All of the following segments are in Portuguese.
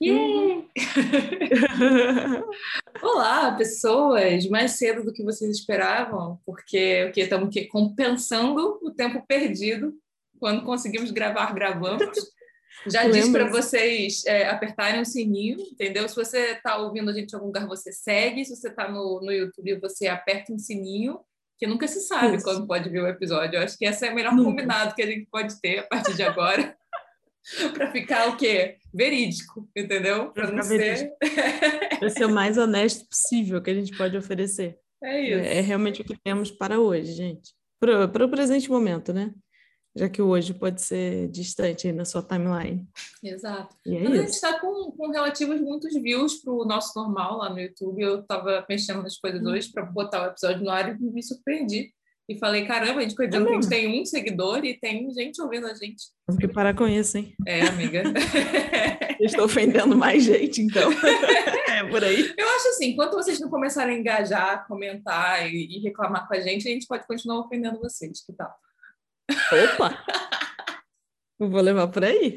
Yeah. Olá, pessoas! Mais cedo do que vocês esperavam, porque o que estamos compensando o tempo perdido quando conseguimos gravar, gravamos. Já disse para vocês é, apertarem o sininho, entendeu? Se você está ouvindo a gente em algum lugar, você segue. Se você está no, no YouTube, você aperta um sininho, que nunca se sabe Isso. quando pode ver o episódio. Eu acho que esse é o melhor nunca. combinado que a gente pode ter a partir de agora. para ficar o quê? Verídico, entendeu? Para não ser. para ser o mais honesto possível que a gente pode oferecer. É isso. É, é realmente o que temos para hoje, gente. Para, para o presente momento, né? Já que hoje pode ser distante aí na sua timeline. Exato. E é Mas isso. a gente está com, com relativos muitos views para o nosso normal lá no YouTube. Eu estava mexendo nas coisas hum. hoje para botar o episódio no ar e me surpreendi e falei, caramba, a gente que a gente tem um seguidor e tem gente ouvindo a gente. Tem que parar com isso, hein? É, amiga. Estou ofendendo mais gente, então. é por aí. Eu acho assim, enquanto vocês não começarem a engajar, comentar e, e reclamar com a gente, a gente pode continuar ofendendo vocês, que tal? Opa! Vou levar por aí.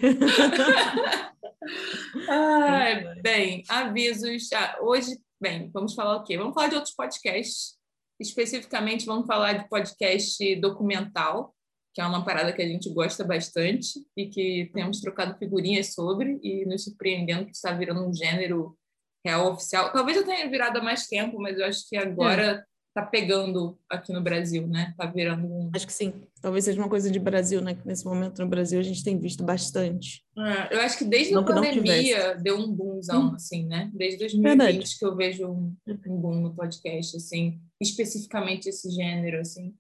Ai, bem, avisos. Ah, hoje, bem, vamos falar o quê? Vamos falar de outros podcasts Especificamente, vamos falar de podcast documental, que é uma parada que a gente gosta bastante e que temos trocado figurinhas sobre e nos surpreendendo que está virando um gênero real oficial. Talvez eu tenha virado há mais tempo, mas eu acho que agora é. pegando aqui no Brasil, né? Está virando um... Acho que sim. Talvez seja uma coisa de Brasil, né? Que nesse momento no Brasil a gente tem visto bastante. É, eu acho que desde não a pandemia deu um boomzão, hum. assim, né? Desde 2020 Verdade. que eu vejo um, um boom no podcast, assim especificamente esse gênero, assim.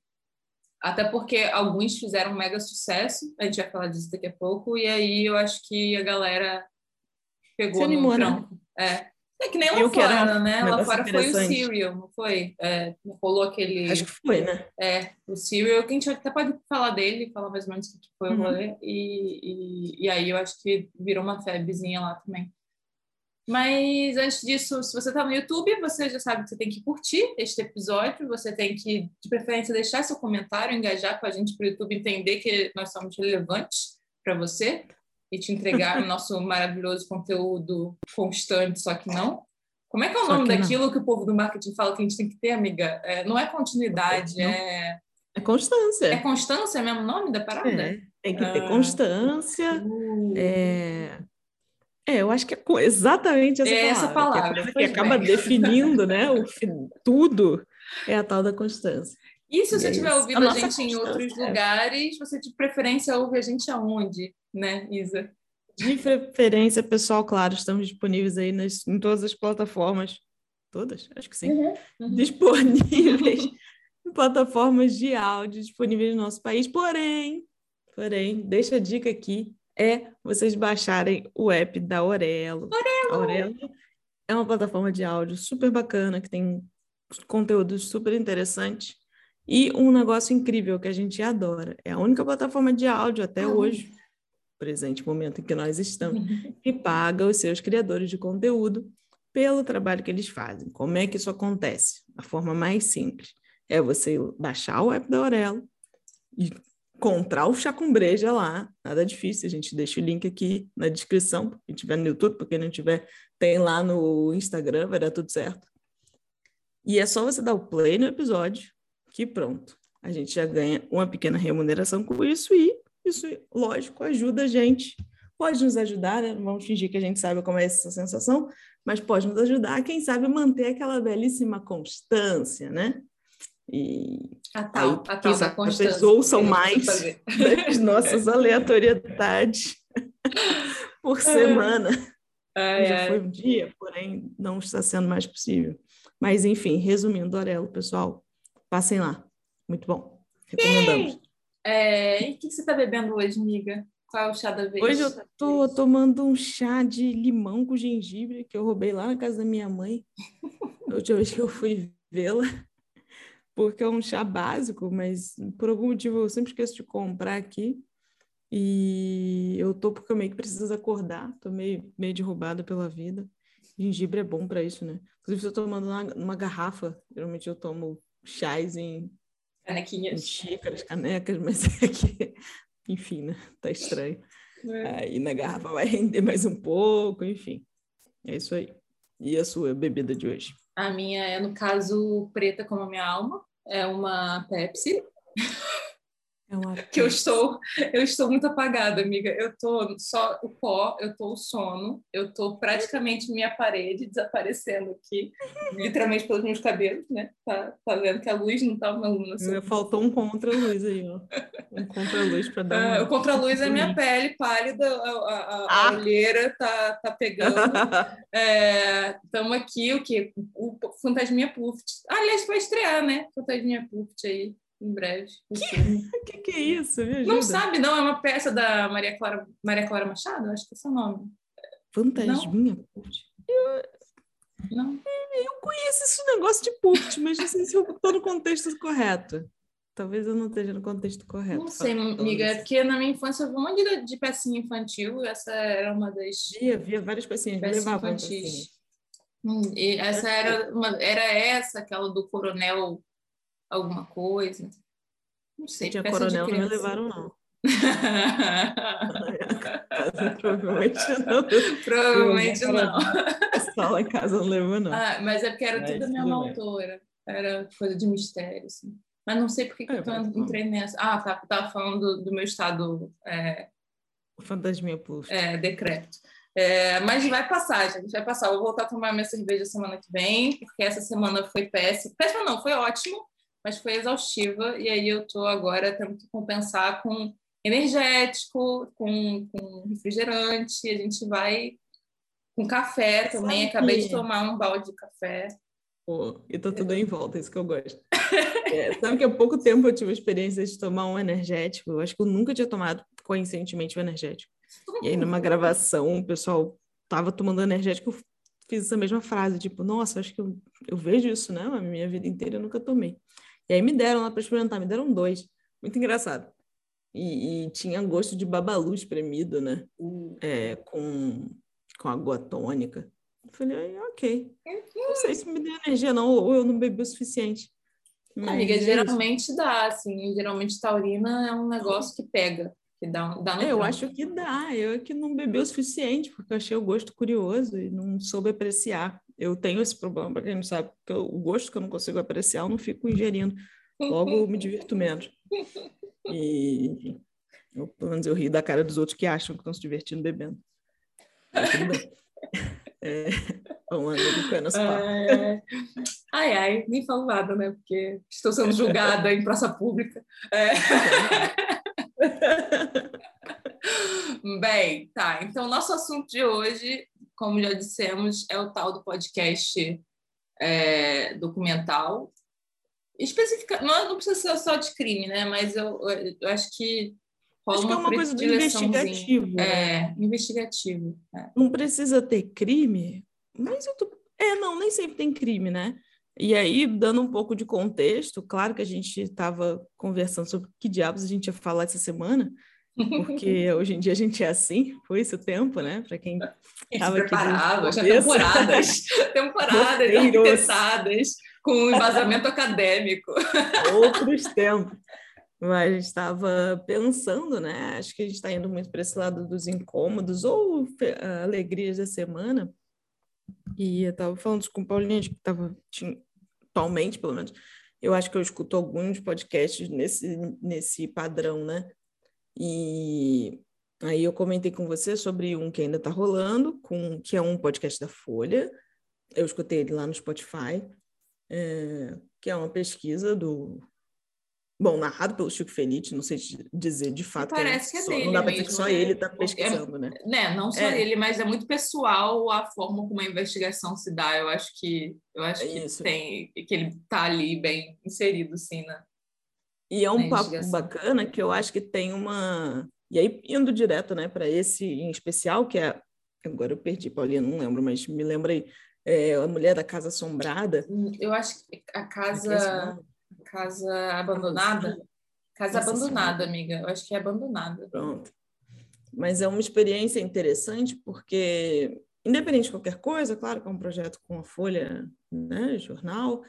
Até porque alguns fizeram um mega sucesso, a gente vai falar disso daqui a pouco, e aí eu acho que a galera pegou Se animou, no tranco. Né? É. É que nem lá eu fora, né? Lá fora foi o Serial, não foi? É, rolou aquele. Acho que foi, né? É, o Serial, que a gente até pode falar dele, falar mais ou menos o que foi uhum. o rolê. E, e, e aí eu acho que virou uma febrezinha lá também. Mas antes disso, se você está no YouTube, você já sabe que você tem que curtir este episódio, você tem que, de preferência, deixar seu comentário, engajar com a gente para o YouTube entender que nós somos relevantes para você e te entregar o nosso maravilhoso conteúdo constante, só que não. Como é que é o nome que daquilo não. que o povo do marketing fala que a gente tem que ter, amiga? É, não é continuidade, não. é. É constância. É constância mesmo o nome da parada? É, tem que ter ah. constância. Uh. É é, eu acho que é exatamente essa é essa palavra. Que, que acaba definindo né, o tudo é a tal da constância. E se você estiver é ouvindo a, a gente em outros é. lugares, você de preferência ouve a gente aonde, né, Isa? De preferência, pessoal, claro, estamos disponíveis aí nas, em todas as plataformas. Todas? Acho que sim. Uhum, uhum. Disponíveis em plataformas de áudio disponíveis no nosso país. Porém, porém, deixa a dica aqui é vocês baixarem o app da Aurelo. Aurelo! Aurelo é uma plataforma de áudio super bacana, que tem conteúdos super interessantes e um negócio incrível que a gente adora. É a única plataforma de áudio até uhum. hoje, presente momento em que nós estamos, que paga os seus criadores de conteúdo pelo trabalho que eles fazem. Como é que isso acontece? A forma mais simples é você baixar o app da Aurelo e encontrar o Chá com Breja lá, nada difícil, a gente deixa o link aqui na descrição, quem tiver no YouTube, porque não tiver, tem lá no Instagram, vai dar tudo certo. E é só você dar o play no episódio, que pronto, a gente já ganha uma pequena remuneração com isso e isso, lógico, ajuda a gente. Pode nos ajudar, né? Não vamos fingir que a gente sabe como é essa sensação, mas pode nos ajudar, quem sabe, manter aquela belíssima constância, né? E a tal, aí, a tal da constância. ouçam mais das nossas aleatoriedades por semana. É, Já foi um dia, porém não está sendo mais possível. Mas, enfim, resumindo, Orelo, pessoal, passem lá. Muito bom. Recomendamos. É, e o que você está bebendo hoje, amiga? Qual é o chá da vez? Hoje eu estou tomando um chá de limão com gengibre que eu roubei lá na casa da minha mãe. A última vez que eu fui vê-la porque é um chá básico, mas por algum motivo eu sempre esqueço de comprar aqui. E eu tô porque eu meio que preciso acordar, tô meio, meio derrubada pela vida. Gengibre é bom para isso, né? Inclusive, eu tô tomando uma, uma garrafa, geralmente eu tomo chás em, Canequinhas. xícaras, canecas, mas é que, enfim, né? Tá estranho. É. Aí na garrafa vai render mais um pouco, enfim. É isso aí. E a sua bebida de hoje? A minha é, no caso, preta como a minha alma. É uma Pepsi. É uma que eu estou, eu estou muito apagada, amiga. Eu tô só o pó, eu tô o sono, eu tô praticamente minha parede desaparecendo aqui, literalmente pelos meus cabelos, né? Tá, tá vendo que a luz não tá uma luna. Faltou um contra-luz aí, ó. Um contra-luz para dar. Uh, o contra-luz é minha pele pálida, a, a, a ah. olheira tá, tá pegando. Estamos é, aqui, o que? O Fantasminha Puft. Aliás, vai estrear, né? Fantasminha Puft aí em breve. O que, que, é isso? Não sabe, não? É uma peça da Maria Clara, Maria Clara Machado? Acho que é o seu nome. Fantasminha? Eu... Não. Eu conheço esse negócio de Pupt, mas não sei se eu estou no contexto correto. Talvez eu não esteja no contexto correto. Não sei, amiga, é porque na minha infância eu vi um monte de, de pecinha infantil, essa era uma das. Via, via várias pecinhas, pecinhas infantis. Hum, e essa era, uma, era essa, aquela do coronel alguma coisa. Não sei. Tinha coronel, não me levaram, não. Provavelmente não. Provavelmente não. Só lá em casa não levou, não. Ah, mas é porque era mas tudo a mesma autora. Era coisa de mistério, assim. Mas não sei por que, é, eu entrei nessa. Ah, tá, tava falando do, do meu estado. É... Fantasminha Plus. É, decreto. É, mas vai passar, gente, vai passar. Eu vou voltar a tomar minha cerveja semana que vem, porque essa semana foi péssima. Péssima não, foi ótimo mas foi exaustiva, e aí eu estou agora tendo que compensar com energético, com, com refrigerante, a gente vai com café também, acabei de tomar um balde de café. Pô, e tá tudo em volta, isso que eu gosto. É, sabe que há pouco tempo eu tive a experiência de tomar um energético, eu acho que eu nunca tinha tomado conscientemente um energético. E aí numa gravação, o pessoal tava tomando energético, eu fiz essa mesma frase, tipo, nossa, acho que eu, eu vejo isso, né? A minha vida inteira eu nunca tomei. E aí me deram lá para experimentar, me deram dois. Muito engraçado. E, e tinha gosto de babalu espremido, né? Uh. É, com, com água tônica. Eu falei, ok. Não sei se me deu energia, não, ou eu não bebi o suficiente. Mas Amiga, é geralmente dá, assim. Geralmente taurina é um negócio que pega. Que dá, dá é, eu acho que dá. Eu é que não bebi o suficiente, porque eu achei o gosto curioso e não soube apreciar. Eu tenho esse problema, para quem não sabe, porque o gosto que eu não consigo apreciar, eu não fico ingerindo. Logo, eu me divirto menos. E eu, pelo menos eu rio da cara dos outros que acham que estão se divertindo bebendo. Mas tudo bem. É, vamos nosso papo. Ai, ai, nem falo nada, né? Porque estou sendo julgada em praça pública. É. Bem, tá. Então, nosso assunto de hoje como já dissemos, é o tal do podcast é, documental. Especifica, não, não precisa ser só de crime, né? Mas eu, eu acho que rola acho uma, que é uma coisa do investigativo. Né? É, investigativo. É. Não precisa ter crime, mas eu tô... É, não, nem sempre tem crime, né? E aí, dando um pouco de contexto, claro que a gente estava conversando sobre que diabos a gente ia falar essa semana, porque hoje em dia a gente é assim, foi esse o tempo, né? Para quem estava aqui. já temporadas, temporadas pensadas com embasamento acadêmico. Outros tempos. Mas estava pensando, né? Acho que a gente está indo muito para esse lado dos incômodos ou alegrias da semana. E eu estava falando com o Paulinho, que estava atualmente, pelo menos, eu acho que eu escuto alguns podcasts nesse, nesse padrão, né? E aí eu comentei com você sobre um que ainda está rolando, com, que é um podcast da Folha. Eu escutei ele lá no Spotify, é, que é uma pesquisa do. Bom, narrado pelo Chico Felice, não sei dizer de fato. Parece que é, só, dele. Não dá para dizer que só né? ele está é pesquisando, é, né? né? Não só é. ele, mas é muito pessoal a forma como a investigação se dá. Eu acho que eu acho que tem que ele está ali bem inserido, sim, né? E é um papo bacana que eu acho que tem uma. E aí, indo direto né, para esse em especial, que é. Agora eu perdi, Paulinha, não lembro, mas me lembra aí. É, a Mulher da Casa Assombrada. Eu acho que a Casa. Casa Abandonada. Casa Nossa Abandonada, amiga. Eu acho que é abandonada. Pronto. Mas é uma experiência interessante porque, independente de qualquer coisa, claro que é um projeto com a Folha, né, jornal,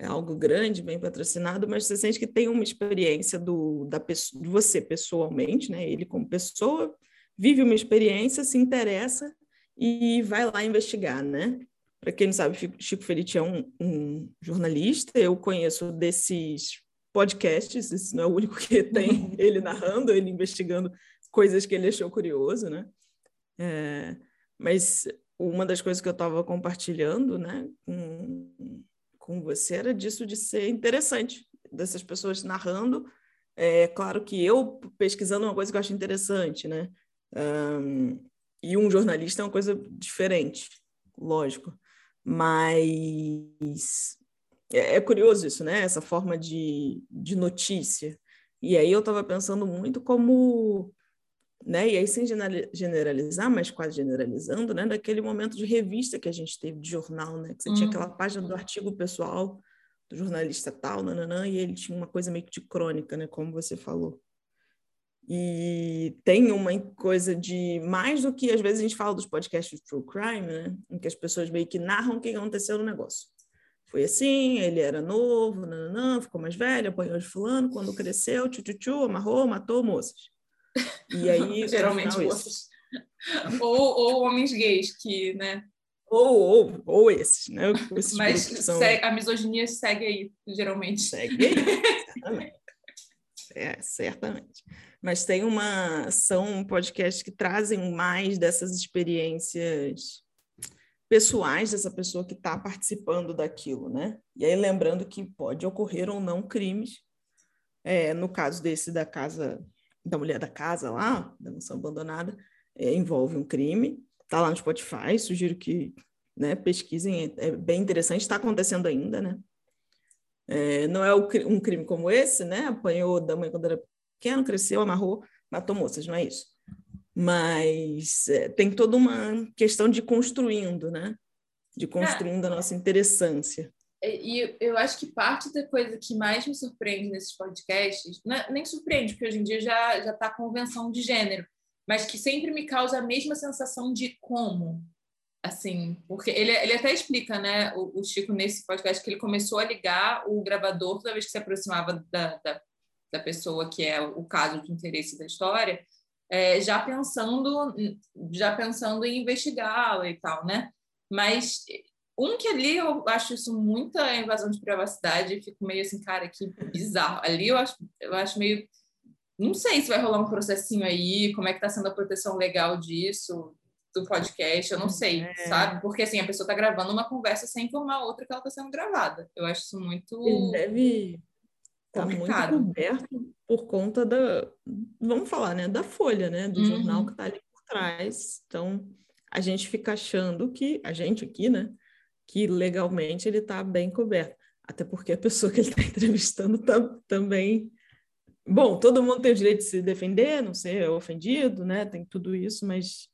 é algo grande, bem patrocinado, mas você sente que tem uma experiência do, da pessoa, de você pessoalmente, né? Ele como pessoa, vive uma experiência, se interessa e vai lá investigar, né? Para quem não sabe, Chico Felite é um, um, jornalista, eu conheço desses podcasts, esse não é o único que tem ele narrando, ele investigando coisas que ele achou curioso, né? É, mas uma das coisas que eu estava compartilhando, né, com, com você era disso de ser interessante, dessas pessoas narrando. É claro que eu pesquisando uma coisa que eu acho interessante, né? Um, e um jornalista é uma coisa diferente, lógico. Mas é, é curioso isso, né? Essa forma de, de notícia. E aí eu estava pensando muito como né? E aí, sem generalizar, mas quase generalizando, né? Daquele momento de revista que a gente teve, de jornal, né? Que você uhum. tinha aquela página do artigo pessoal do jornalista tal, nananã, e ele tinha uma coisa meio que de crônica, né? Como você falou. E tem uma coisa de mais do que às vezes a gente fala dos podcasts de true crime, né? Em que as pessoas meio que narram o que aconteceu no negócio. Foi assim, ele era novo, nananã, ficou mais velho, apanhou de fulano, quando cresceu, tchu, amarrou, matou moças. E aí, geralmente moças. ou, ou homens gays, que, né? Ou, ou, ou esses, né? Esses Mas são... a misoginia segue aí, geralmente. Segue aí, certamente. É, certamente. Mas tem uma. São podcasts que trazem mais dessas experiências pessoais dessa pessoa que está participando daquilo, né? E aí lembrando que pode ocorrer ou não crimes. É, no caso desse da casa da mulher da casa lá, da mansão abandonada, é, envolve um crime. Está lá no Spotify, sugiro que né, pesquisem, é, é bem interessante, está acontecendo ainda, né? É, não é um crime como esse, né? Apanhou da mãe quando era pequeno, cresceu, amarrou, matou moças, não é isso. Mas é, tem toda uma questão de construindo, né? De construindo a nossa interessância. E eu acho que parte da coisa que mais me surpreende nesses podcasts, é, nem surpreende, porque hoje em dia já já está convenção de gênero, mas que sempre me causa a mesma sensação de como, assim, porque ele, ele até explica, né, o, o Chico nesse podcast que ele começou a ligar o gravador toda vez que se aproximava da, da, da pessoa que é o caso de interesse da história, é, já pensando já pensando em investigá-la e tal, né? Mas um que ali eu acho isso muita invasão de privacidade fico meio assim, cara, que bizarro. Ali eu acho, eu acho meio. Não sei se vai rolar um processinho aí, como é que tá sendo a proteção legal disso, do podcast, eu não sei, é. sabe? Porque assim, a pessoa tá gravando uma conversa sem informar a outra que ela tá sendo gravada. Eu acho isso muito. Ele deve tá muito coberto por conta da. Vamos falar, né? Da folha, né? Do uhum. jornal que tá ali por trás. Então, a gente fica achando que, a gente aqui, né? Que legalmente ele está bem coberto. Até porque a pessoa que ele está entrevistando tá, também. Bom, todo mundo tem o direito de se defender, não ser ofendido, né? Tem tudo isso, mas.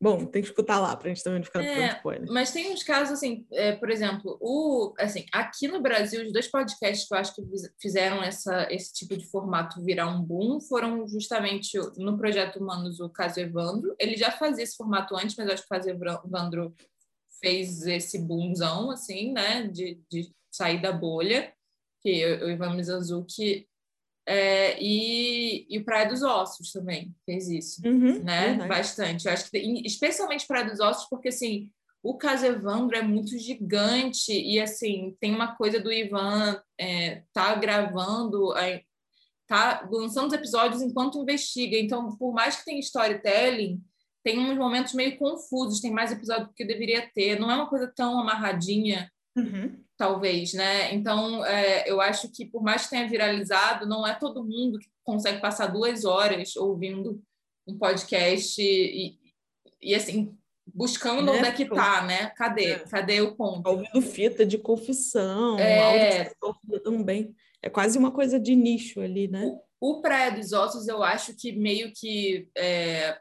Bom, tem que escutar lá para a gente também não ficar é, spoiler. Mas tem uns casos, assim, é, por exemplo, o, assim, aqui no Brasil, os dois podcasts que eu acho que fizeram essa, esse tipo de formato virar um boom foram justamente no Projeto Humanos, o caso Evandro. Ele já fazia esse formato antes, mas acho que o caso Evandro fez esse boomzão, assim, né, de, de sair da bolha, que o Ivan Mizanzuki é, e, e o Praia dos Ossos também fez isso, uhum, né, verdade. bastante. Eu acho que, especialmente Praia dos Ossos, porque, assim, o caso Evandro é muito gigante e, assim, tem uma coisa do Ivan é, tá gravando, tá lançando os episódios enquanto investiga. Então, por mais que tenha storytelling, tem uns momentos meio confusos, tem mais episódio do que deveria ter, não é uma coisa tão amarradinha, uhum. talvez, né? Então, é, eu acho que por mais que tenha viralizado, não é todo mundo que consegue passar duas horas ouvindo um podcast e, e assim, buscando né? onde é que tá, né? Cadê? É. Cadê o ponto? Ouvindo fita de confissão, é... áudio também. É quase uma coisa de nicho ali, né? O, o Praia dos Ossos, eu acho que meio que é,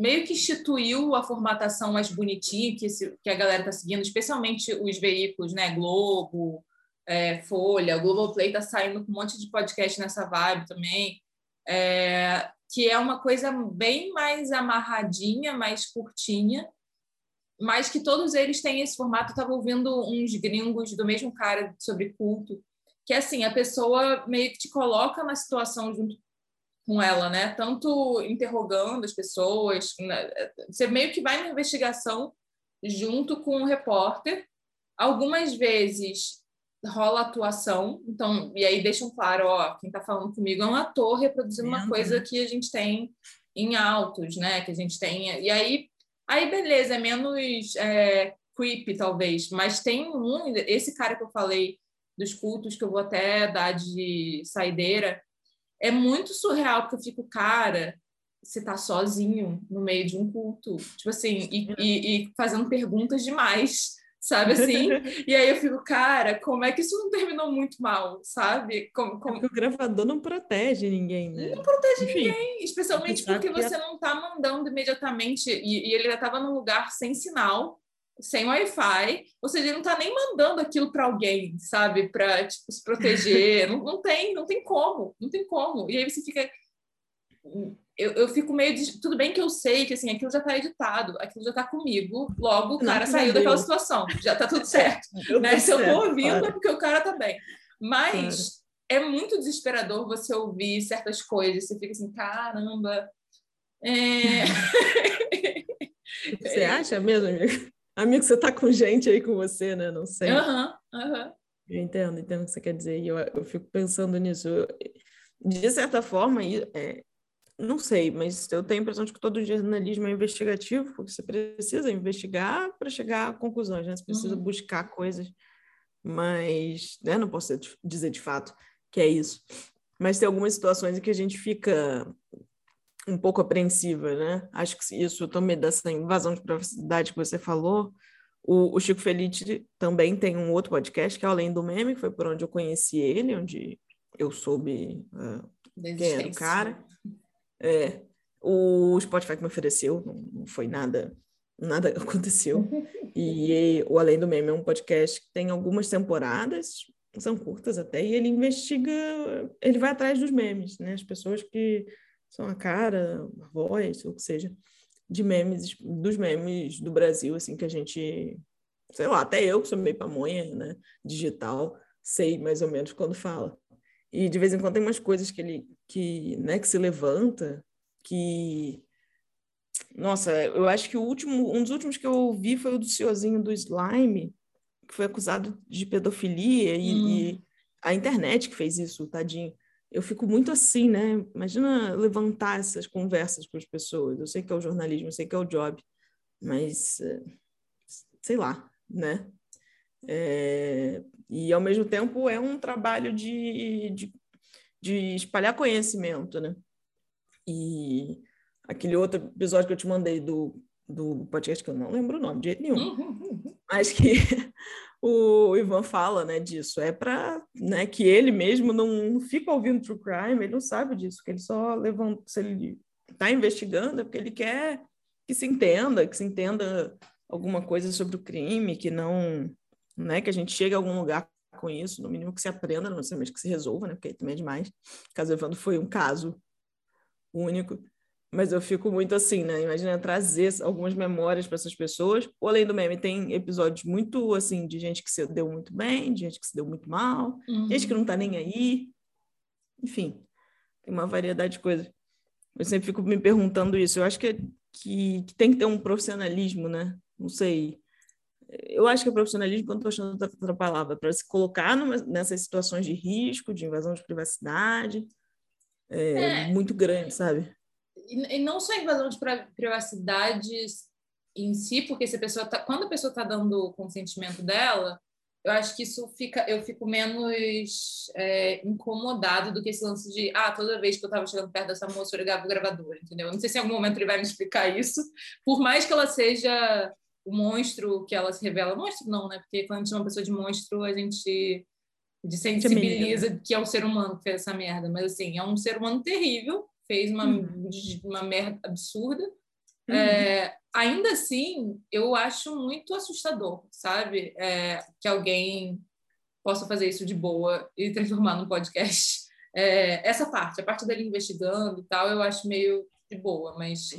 meio que instituiu a formatação mais bonitinha que, que a galera está seguindo, especialmente os veículos, né? Globo, é, Folha, Globoplay está saindo com um monte de podcast nessa vibe também, é, que é uma coisa bem mais amarradinha, mais curtinha, mas que todos eles têm esse formato. Eu estava ouvindo uns gringos do mesmo cara sobre culto, que assim, a pessoa meio que te coloca na situação junto com ela, né? Tanto interrogando as pessoas, né? você meio que vai na investigação junto com o repórter. Algumas vezes rola atuação, então, e aí deixam claro, ó, quem está falando comigo é um ator reproduzindo uma coisa que a gente tem em autos, né? Que a gente tem. E aí, aí beleza, é menos é, creepy, talvez, mas tem um, esse cara que eu falei dos cultos, que eu vou até dar de saideira, é muito surreal, porque eu fico, cara, você tá sozinho no meio de um culto, tipo assim, e, e, e fazendo perguntas demais sabe assim? e aí eu fico, cara, como é que isso não terminou muito mal, sabe? Como, como... É o gravador não protege ninguém, né? Não protege Enfim, ninguém, especialmente porque você não tá mandando imediatamente, e, e ele já estava num lugar sem sinal, sem Wi-Fi, ou seja, ele não tá nem mandando aquilo para alguém, sabe? Para tipo, se proteger, não, não tem, não tem como, não tem como. E aí você fica eu, eu fico meio de, tudo bem que eu sei que assim aquilo já está editado, aquilo já está comigo, logo o cara não, saiu daquela situação, já está tudo certo. né? Se eu estou ouvindo claro. é porque o cara está bem. Mas claro. é muito desesperador você ouvir certas coisas, você fica assim, caramba. É... Você acha mesmo, amigo? Amigo, você está com gente aí com você, né? Não sei. Aham, uhum, aham. Uhum. Eu entendo, entendo o que você quer dizer. E eu, eu fico pensando nisso. Eu, de certa forma, é, não sei, mas eu tenho a impressão de que todo jornalismo é investigativo, porque você precisa investigar para chegar a conclusões, né? Você precisa uhum. buscar coisas, mas né, não posso dizer de fato que é isso. Mas tem algumas situações em que a gente fica um pouco apreensiva, né? Acho que isso também dessa invasão de privacidade que você falou. O, o Chico Felice também tem um outro podcast que é Além do Meme, que foi por onde eu conheci ele, onde eu soube uh, quem era o cara. É, o Spotify que me ofereceu, não, não foi nada, nada aconteceu. E o Além do Meme é um podcast que tem algumas temporadas, são curtas até, e ele investiga, ele vai atrás dos memes, né? As pessoas que são a cara, a voz, ou o que seja, de memes, dos memes do Brasil, assim, que a gente, sei lá, até eu que sou meio pamonha, né, digital, sei mais ou menos quando fala. E de vez em quando tem umas coisas que ele que, né, que se levanta, que nossa, eu acho que o último, um dos últimos que eu ouvi foi o do senhorzinho do slime, que foi acusado de pedofilia e, hum. e a internet que fez isso, tadinho. Eu fico muito assim, né? Imagina levantar essas conversas com as pessoas. Eu sei que é o jornalismo, eu sei que é o job, mas eh, sei lá, né? É, e, ao mesmo tempo, é um trabalho de, de, de espalhar conhecimento, né? E aquele outro episódio que eu te mandei do, do podcast, que eu não lembro o nome de jeito nenhum, uhum, uhum, mas que o Ivan fala né, disso. É para né, que ele mesmo não fica ouvindo true crime, ele não sabe disso, que ele só levanta, se ele está investigando, é porque ele quer que se entenda, que se entenda alguma coisa sobre o crime, que não né? Que a gente chegue a algum lugar com isso, no mínimo que se aprenda, não necessariamente que se resolva, né? Porque aí também é demais. O caso Evandro foi um caso único, mas eu fico muito assim, né? Imagina trazer algumas memórias para essas pessoas. O Além do Meme tem episódios muito assim de gente que se deu muito bem, de gente que se deu muito mal, uhum. gente que não tá nem aí. Enfim, tem uma variedade de coisas. Eu sempre fico me perguntando isso. Eu acho que, que, que tem que ter um profissionalismo, né? Não sei eu acho que é profissionalismo, quando estou achando outra palavra, para se colocar numa, nessas situações de risco, de invasão de privacidade, é, é. muito grande, sabe? E, e não só invasão de privacidade em si, porque se a pessoa tá, quando a pessoa está dando o consentimento dela, eu acho que isso fica, eu fico menos é, incomodado do que esse lance de, ah, toda vez que eu estava chegando perto dessa moça, eu ligava o gravador, entendeu? Eu não sei se em algum momento ele vai me explicar isso, por mais que ela seja o monstro que ela se revela. Monstro não, né? Porque quando a gente chama uma pessoa de monstro, a gente sensibiliza que é o ser humano que fez essa merda. Mas, assim, é um ser humano terrível, fez uma, uhum. uma merda absurda. Uhum. É, ainda assim, eu acho muito assustador, sabe? É, que alguém possa fazer isso de boa e transformar num podcast. É, essa parte, a parte dele investigando e tal, eu acho meio de boa, mas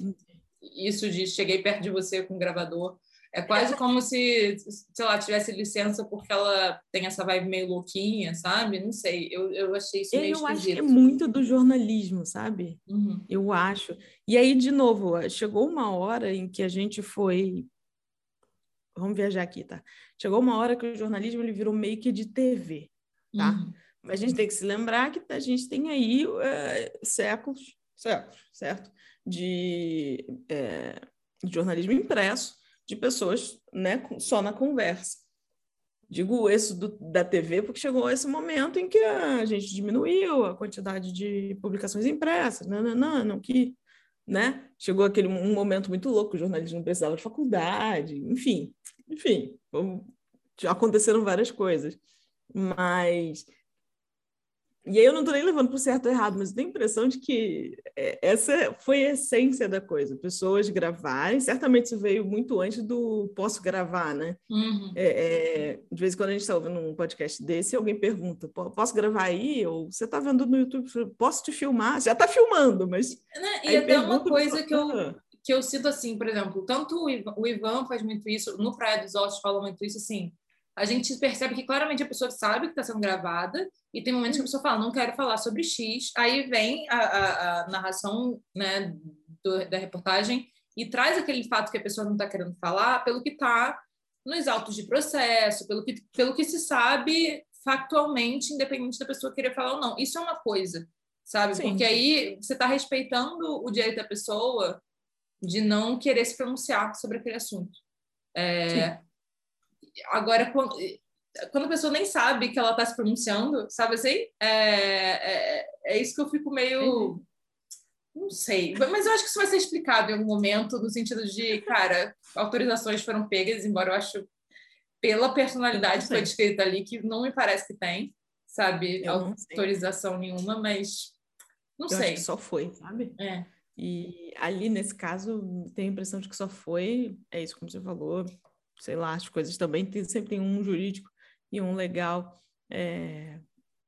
isso de cheguei perto de você com o gravador É quase como se, sei lá, tivesse licença porque ela tem essa vibe meio louquinha, sabe? Não sei, eu, eu achei isso meio eu esquisito. acho que é muito do jornalismo, sabe? Uhum. Eu acho. E aí, de novo, chegou uma hora em que a gente foi. Vamos viajar aqui, tá? Chegou uma hora que o jornalismo ele virou meio que de TV, tá? Uhum. Mas a gente tem que se lembrar que a gente tem aí é, séculos, séculos, certo? De, é, de jornalismo impresso, de pessoas né, só na conversa. Digo isso do, da TV porque chegou esse momento em que a gente diminuiu a quantidade de publicações impressas, não, não, não, não que, né? Chegou aquele um momento muito louco, o jornalismo precisava de faculdade, enfim, enfim, aconteceram várias coisas, mas e aí eu não estou nem levando para o certo ou errado, mas eu tenho a impressão de que é, essa foi a essência da coisa. Pessoas gravarem, certamente isso veio muito antes do posso gravar, né? Uhum. É, é, de vez em quando a gente está ouvindo um podcast desse, alguém pergunta, posso gravar aí? Ou você está vendo no YouTube, posso te filmar? Já está filmando, mas... Né? E até uma coisa que eu, que eu sinto assim, por exemplo, tanto o Ivan, o Ivan faz muito isso, no Praia dos Ossos fala muito isso, assim, a gente percebe que claramente a pessoa sabe que está sendo gravada e tem momentos que a pessoa fala, não quero falar sobre X, aí vem a, a, a narração né, do, da reportagem e traz aquele fato que a pessoa não está querendo falar pelo que está nos autos de processo, pelo que, pelo que se sabe factualmente, independente da pessoa querer falar ou não. Isso é uma coisa, sabe? Sim. Porque aí você está respeitando o direito da pessoa de não querer se pronunciar sobre aquele assunto. É, agora, quando, quando a pessoa nem sabe que ela está se pronunciando, sabe assim? É, é, é, isso que eu fico meio. Não sei, mas eu acho que isso vai ser explicado em algum momento, no sentido de, cara, autorizações foram pegas, embora eu acho, pela personalidade que foi descrita ali, que não me parece que tem, sabe, autorização nenhuma, mas não eu sei. Só foi, sabe? É. E ali, nesse caso, tem a impressão de que só foi, é isso como você falou, sei lá, as coisas também, tem, sempre tem um jurídico e um legal é,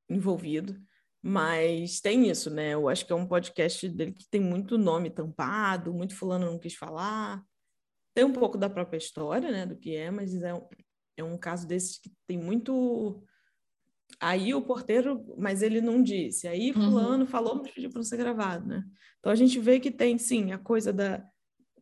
envolvido. Mas tem isso, né? Eu acho que é um podcast dele que tem muito nome tampado, muito fulano não quis falar. Tem um pouco da própria história, né? Do que é, mas é um, é um caso desses que tem muito. Aí o porteiro, mas ele não disse. Aí fulano uhum. falou, mas pediu para não ser gravado, né? Então a gente vê que tem, sim, a coisa da.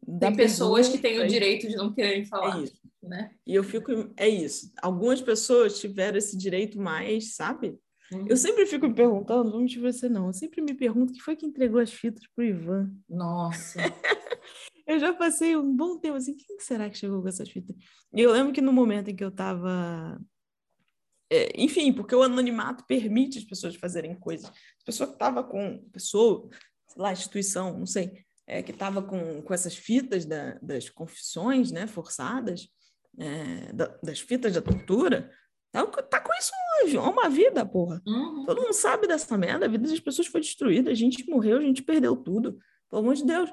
da tem pessoas que têm o direito de não quererem falar. É isso. Né? E eu fico, é isso. Algumas pessoas tiveram esse direito mais, sabe? Uhum. Eu sempre fico me perguntando, não te você não, eu sempre me pergunto quem foi que entregou as fitas pro Ivan. Nossa. eu já passei um bom tempo assim, quem será que chegou com essas fitas? E eu lembro que no momento em que eu estava é, enfim, porque o anonimato permite as pessoas fazerem coisas. A pessoa que estava com, pessoa, sei lá, instituição, não sei, é, que estava com, com essas fitas da, das confissões, né, forçadas, é, da, das fitas da tortura, tá, tá com isso hoje, é uma vida, porra. Uhum. Todo mundo sabe dessa merda, a vida das pessoas foi destruída, a gente morreu, a gente perdeu tudo, pelo amor de Deus,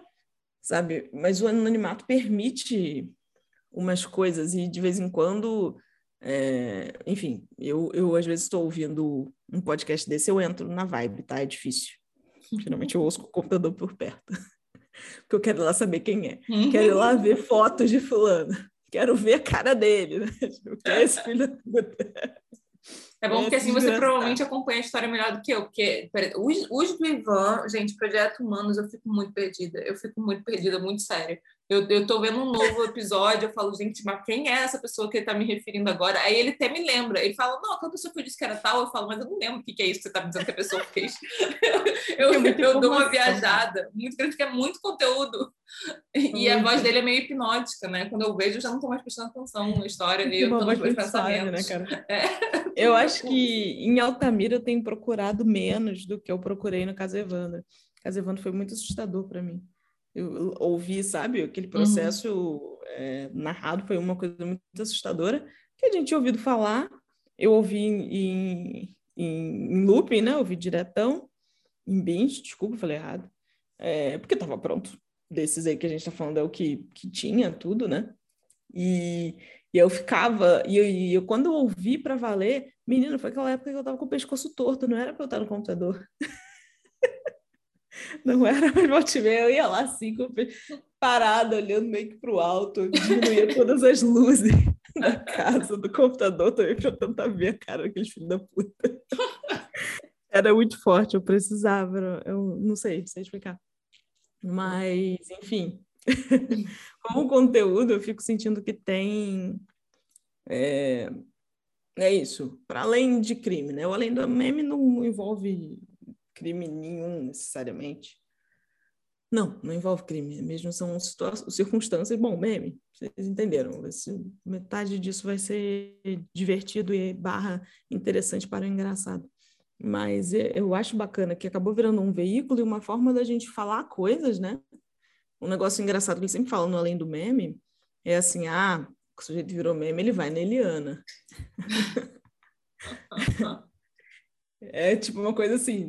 sabe? Mas o anonimato permite umas coisas e de vez em quando, é, enfim, eu, eu às vezes estou ouvindo um podcast desse, eu entro na vibe, tá? É difícil. Geralmente eu ouço com o computador por perto. Porque eu quero ir lá saber quem é. Uhum. Quero ir lá ver fotos de fulano. Quero ver a cara dele, né? Tipo, que é esse filho da puta. É bom porque assim você provavelmente acompanha a história melhor do que eu, porque os, os do Ivan, gente, Projeto Humanos, eu fico muito perdida. Eu fico muito perdida, muito sério. Eu, eu tô vendo um novo episódio, eu falo, gente, mas quem é essa pessoa que ele tá me referindo agora? Aí ele até me lembra. Ele fala, não, aquela pessoa que eu disse que era tal, eu falo, mas eu não lembro o que, que é isso que você tá me dizendo que a pessoa fez. eu, eu, eu dou uma viajada muito grande, que é muito conteúdo. E a voz dele é meio hipnótica, né? Quando eu vejo, eu já não tô mais prestando atenção na história e eu tô nos meus pensamentos. Né, cara? É. Eu acho que em Altamira eu tenho procurado menos do que eu procurei no caso Evandro. O caso Evandro foi muito assustador para mim eu ouvi, sabe, aquele uhum. processo uhum. é, narrado foi uma coisa muito assustadora, que a gente tinha ouvido falar, eu ouvi em, em, em looping, né, ouvi diretão, em binge, desculpa, falei errado, é, porque estava pronto, desses aí que a gente está falando é o que, que tinha tudo, né, e, e eu ficava, e eu, e eu quando eu ouvi para valer, menina, foi aquela época que eu estava com o pescoço torto, não era para eu estar no computador. Não era, mas volta eu ia lá assim, parada, olhando meio que para o alto, diminuía todas as luzes na casa do computador também para eu tentar ver a cara daqueles filhos da puta. Era muito forte, eu precisava, eu não sei, não sei explicar. Mas, enfim, como conteúdo, eu fico sentindo que tem. É, é isso, para além de crime, né? O além do meme não envolve crime nenhum necessariamente. Não, não envolve crime, mesmo são circunstâncias. Bom, meme, vocês entenderam. Esse, metade disso vai ser divertido e barra interessante para o engraçado. Mas eu acho bacana que acabou virando um veículo e uma forma da gente falar coisas, né? Um negócio engraçado que ele sempre fala no Além do Meme é assim: ah, o sujeito virou meme, ele vai na Eliana. É tipo uma coisa assim,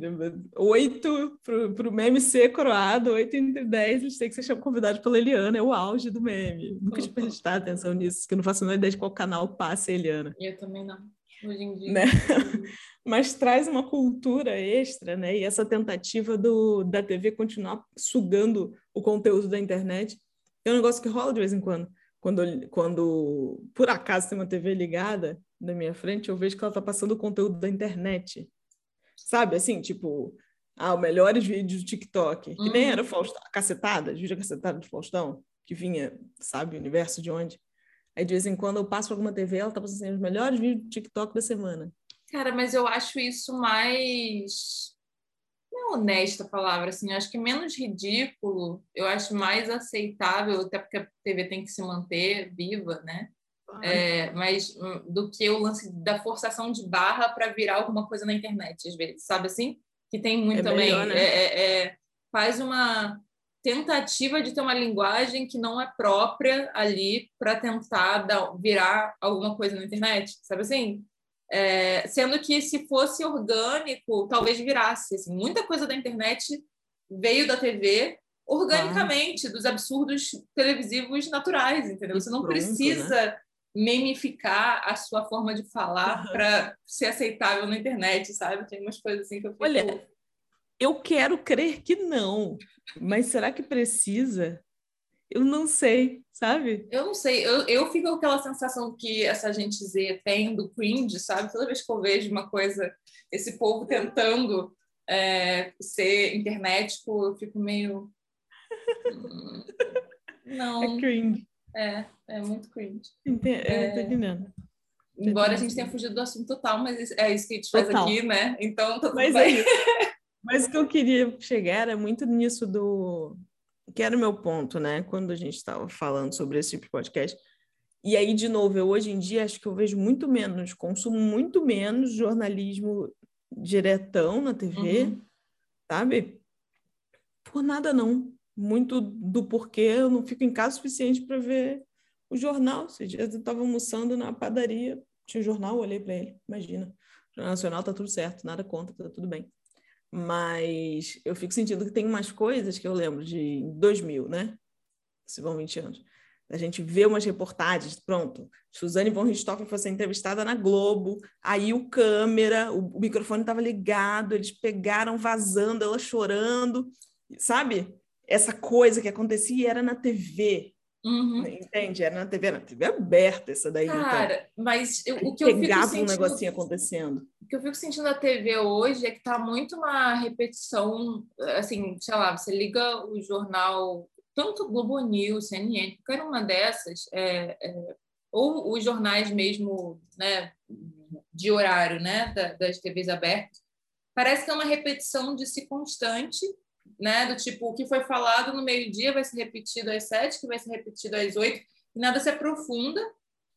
oito para o meme ser coroado, oito entre dez, eles têm que ser convidados pela Eliana, é o auge do meme. Nunca tinha prestado atenção nisso, que eu não faço a menor ideia de qual canal passa a Eliana. Eu também não, hoje em dia. Né? Mas traz uma cultura extra, né? E essa tentativa do, da TV continuar sugando o conteúdo da internet é um negócio que rola de vez em quando. Quando, quando por acaso tem uma TV ligada na minha frente, eu vejo que ela está passando o conteúdo da internet Sabe, assim, tipo, ah, os melhores vídeos do TikTok, que nem uhum. era Faustão, cacetada, vídeo cacetada do Faustão, que vinha, sabe, o universo de onde. Aí de vez em quando eu passo alguma TV, ela tá passando assim, os melhores vídeos do TikTok da semana. Cara, mas eu acho isso mais. Não é honesta a palavra, assim, eu acho que menos ridículo, eu acho mais aceitável, até porque a TV tem que se manter viva, né? É, mas hum, do que o lance da forçação de barra para virar alguma coisa na internet, às vezes, sabe assim? Que tem muito é também. Melhor, né? é, é, é faz uma tentativa de ter uma linguagem que não é própria ali para tentar dar, virar alguma coisa na internet, sabe assim? É, sendo que se fosse orgânico, talvez virasse. Assim, muita coisa da internet veio da TV organicamente, ah. dos absurdos televisivos naturais, entendeu? Você não pronto, precisa né? Memificar a sua forma de falar uhum. para ser aceitável na internet, sabe? Tem umas coisas assim que eu fico... Olha, eu quero crer que não, mas será que precisa? Eu não sei, sabe? Eu não sei. Eu, eu fico com aquela sensação que essa gente Z tem do cringe, sabe? Toda vez que eu vejo uma coisa, esse povo tentando é, ser internetico, eu fico meio. Hum, não. É cringe. É, é muito cringe. Entendi, é, entendendo. Embora a gente tenha fugido do assunto total, mas é isso que a gente faz total. aqui, né? Então, tá tudo mas bem. É mas o que eu queria chegar é muito nisso do... Que era o meu ponto, né? Quando a gente estava falando sobre esse tipo de podcast. E aí, de novo, eu hoje em dia acho que eu vejo muito menos, consumo muito menos jornalismo diretão na TV, uhum. sabe? Por nada não muito do porquê eu não fico em casa o suficiente para ver o jornal. Esses dias eu estava almoçando na padaria, tinha um jornal, olhei para ele, imagina. O Jornal Nacional tá tudo certo, nada contra, tá tudo bem. Mas eu fico sentindo que tem umas coisas que eu lembro de 2000, né? Se vão 20 anos. A gente vê umas reportagens, pronto. Suzane von Richthofen foi ser entrevistada na Globo, aí o câmera, o, o microfone estava ligado, eles pegaram vazando, ela chorando, sabe? Essa coisa que acontecia era na TV. Uhum. Entende? Era na TV, era na TV aberta essa daí. Então. Cara, então. mas eu, o que eu fico sentindo... um negocinho acontecendo. O que eu fico sentindo na TV hoje é que tá muito uma repetição, assim, sei lá, você liga o jornal, tanto Globo News, CNN, qualquer uma dessas, é, é, ou os jornais mesmo, né, de horário, né, das TVs abertas, parece que é uma repetição de si constante né? Do tipo, o que foi falado no meio-dia vai ser repetido às sete, que vai ser repetido às oito, e nada se aprofunda.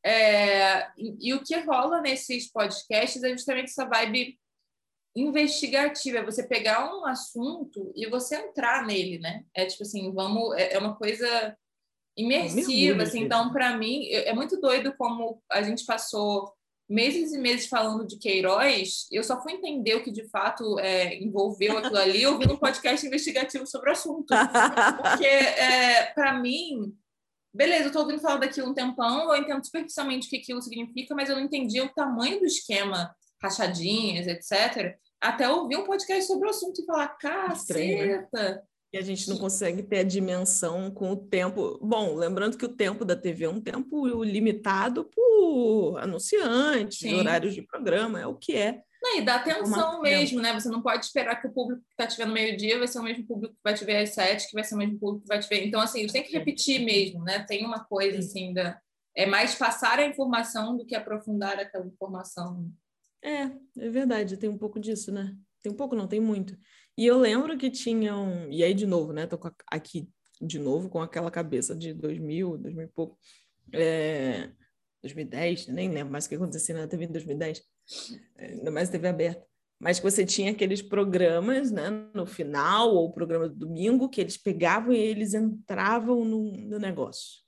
É, e, e, o que rola nesses podcasts é justamente essa vibe investigativa, é você pegar um assunto e você entrar nele, né? É tipo assim, vamos, é, é uma coisa imersiva, assim. Então, para mim, é, é muito doido como a gente passou meses e meses falando de Queiroz, eu só fui entender o que de fato é, envolveu aquilo ali ouvindo um podcast investigativo sobre o assunto. Porque, é, para mim, beleza, eu estou ouvindo falar daquilo um tempão, eu entendo superficialmente o que aquilo significa, mas eu não entendi o tamanho do esquema, rachadinhas, etc. até ouvir um podcast sobre o assunto e falar, Estranho, caceta! E a gente não consegue ter a dimensão com o tempo. Bom, lembrando que o tempo da TV é um tempo limitado por anunciantes, Sim. horários de programa, é o que é. Não, e dá atenção mesmo, né? Você não pode esperar que o público que está te vendo meio-dia vai ser o mesmo público que vai te ver às sete, que vai ser o mesmo público que vai te ver. Então, assim, você tem que repetir mesmo, né? Tem uma coisa, assim, da... é mais passar a informação do que aprofundar aquela informação. É, é verdade, tem um pouco disso, né? Tem um pouco, não, tem muito. E eu lembro que tinham. E aí, de novo, né? Tô aqui de novo com aquela cabeça de 2000, 2000 e pouco. É, 2010, nem lembro mais o que acontecia na TV em 2010, é, ainda mais TV aberta. Mas que você tinha aqueles programas, né, no final, ou o programa do domingo, que eles pegavam e eles entravam no, no negócio,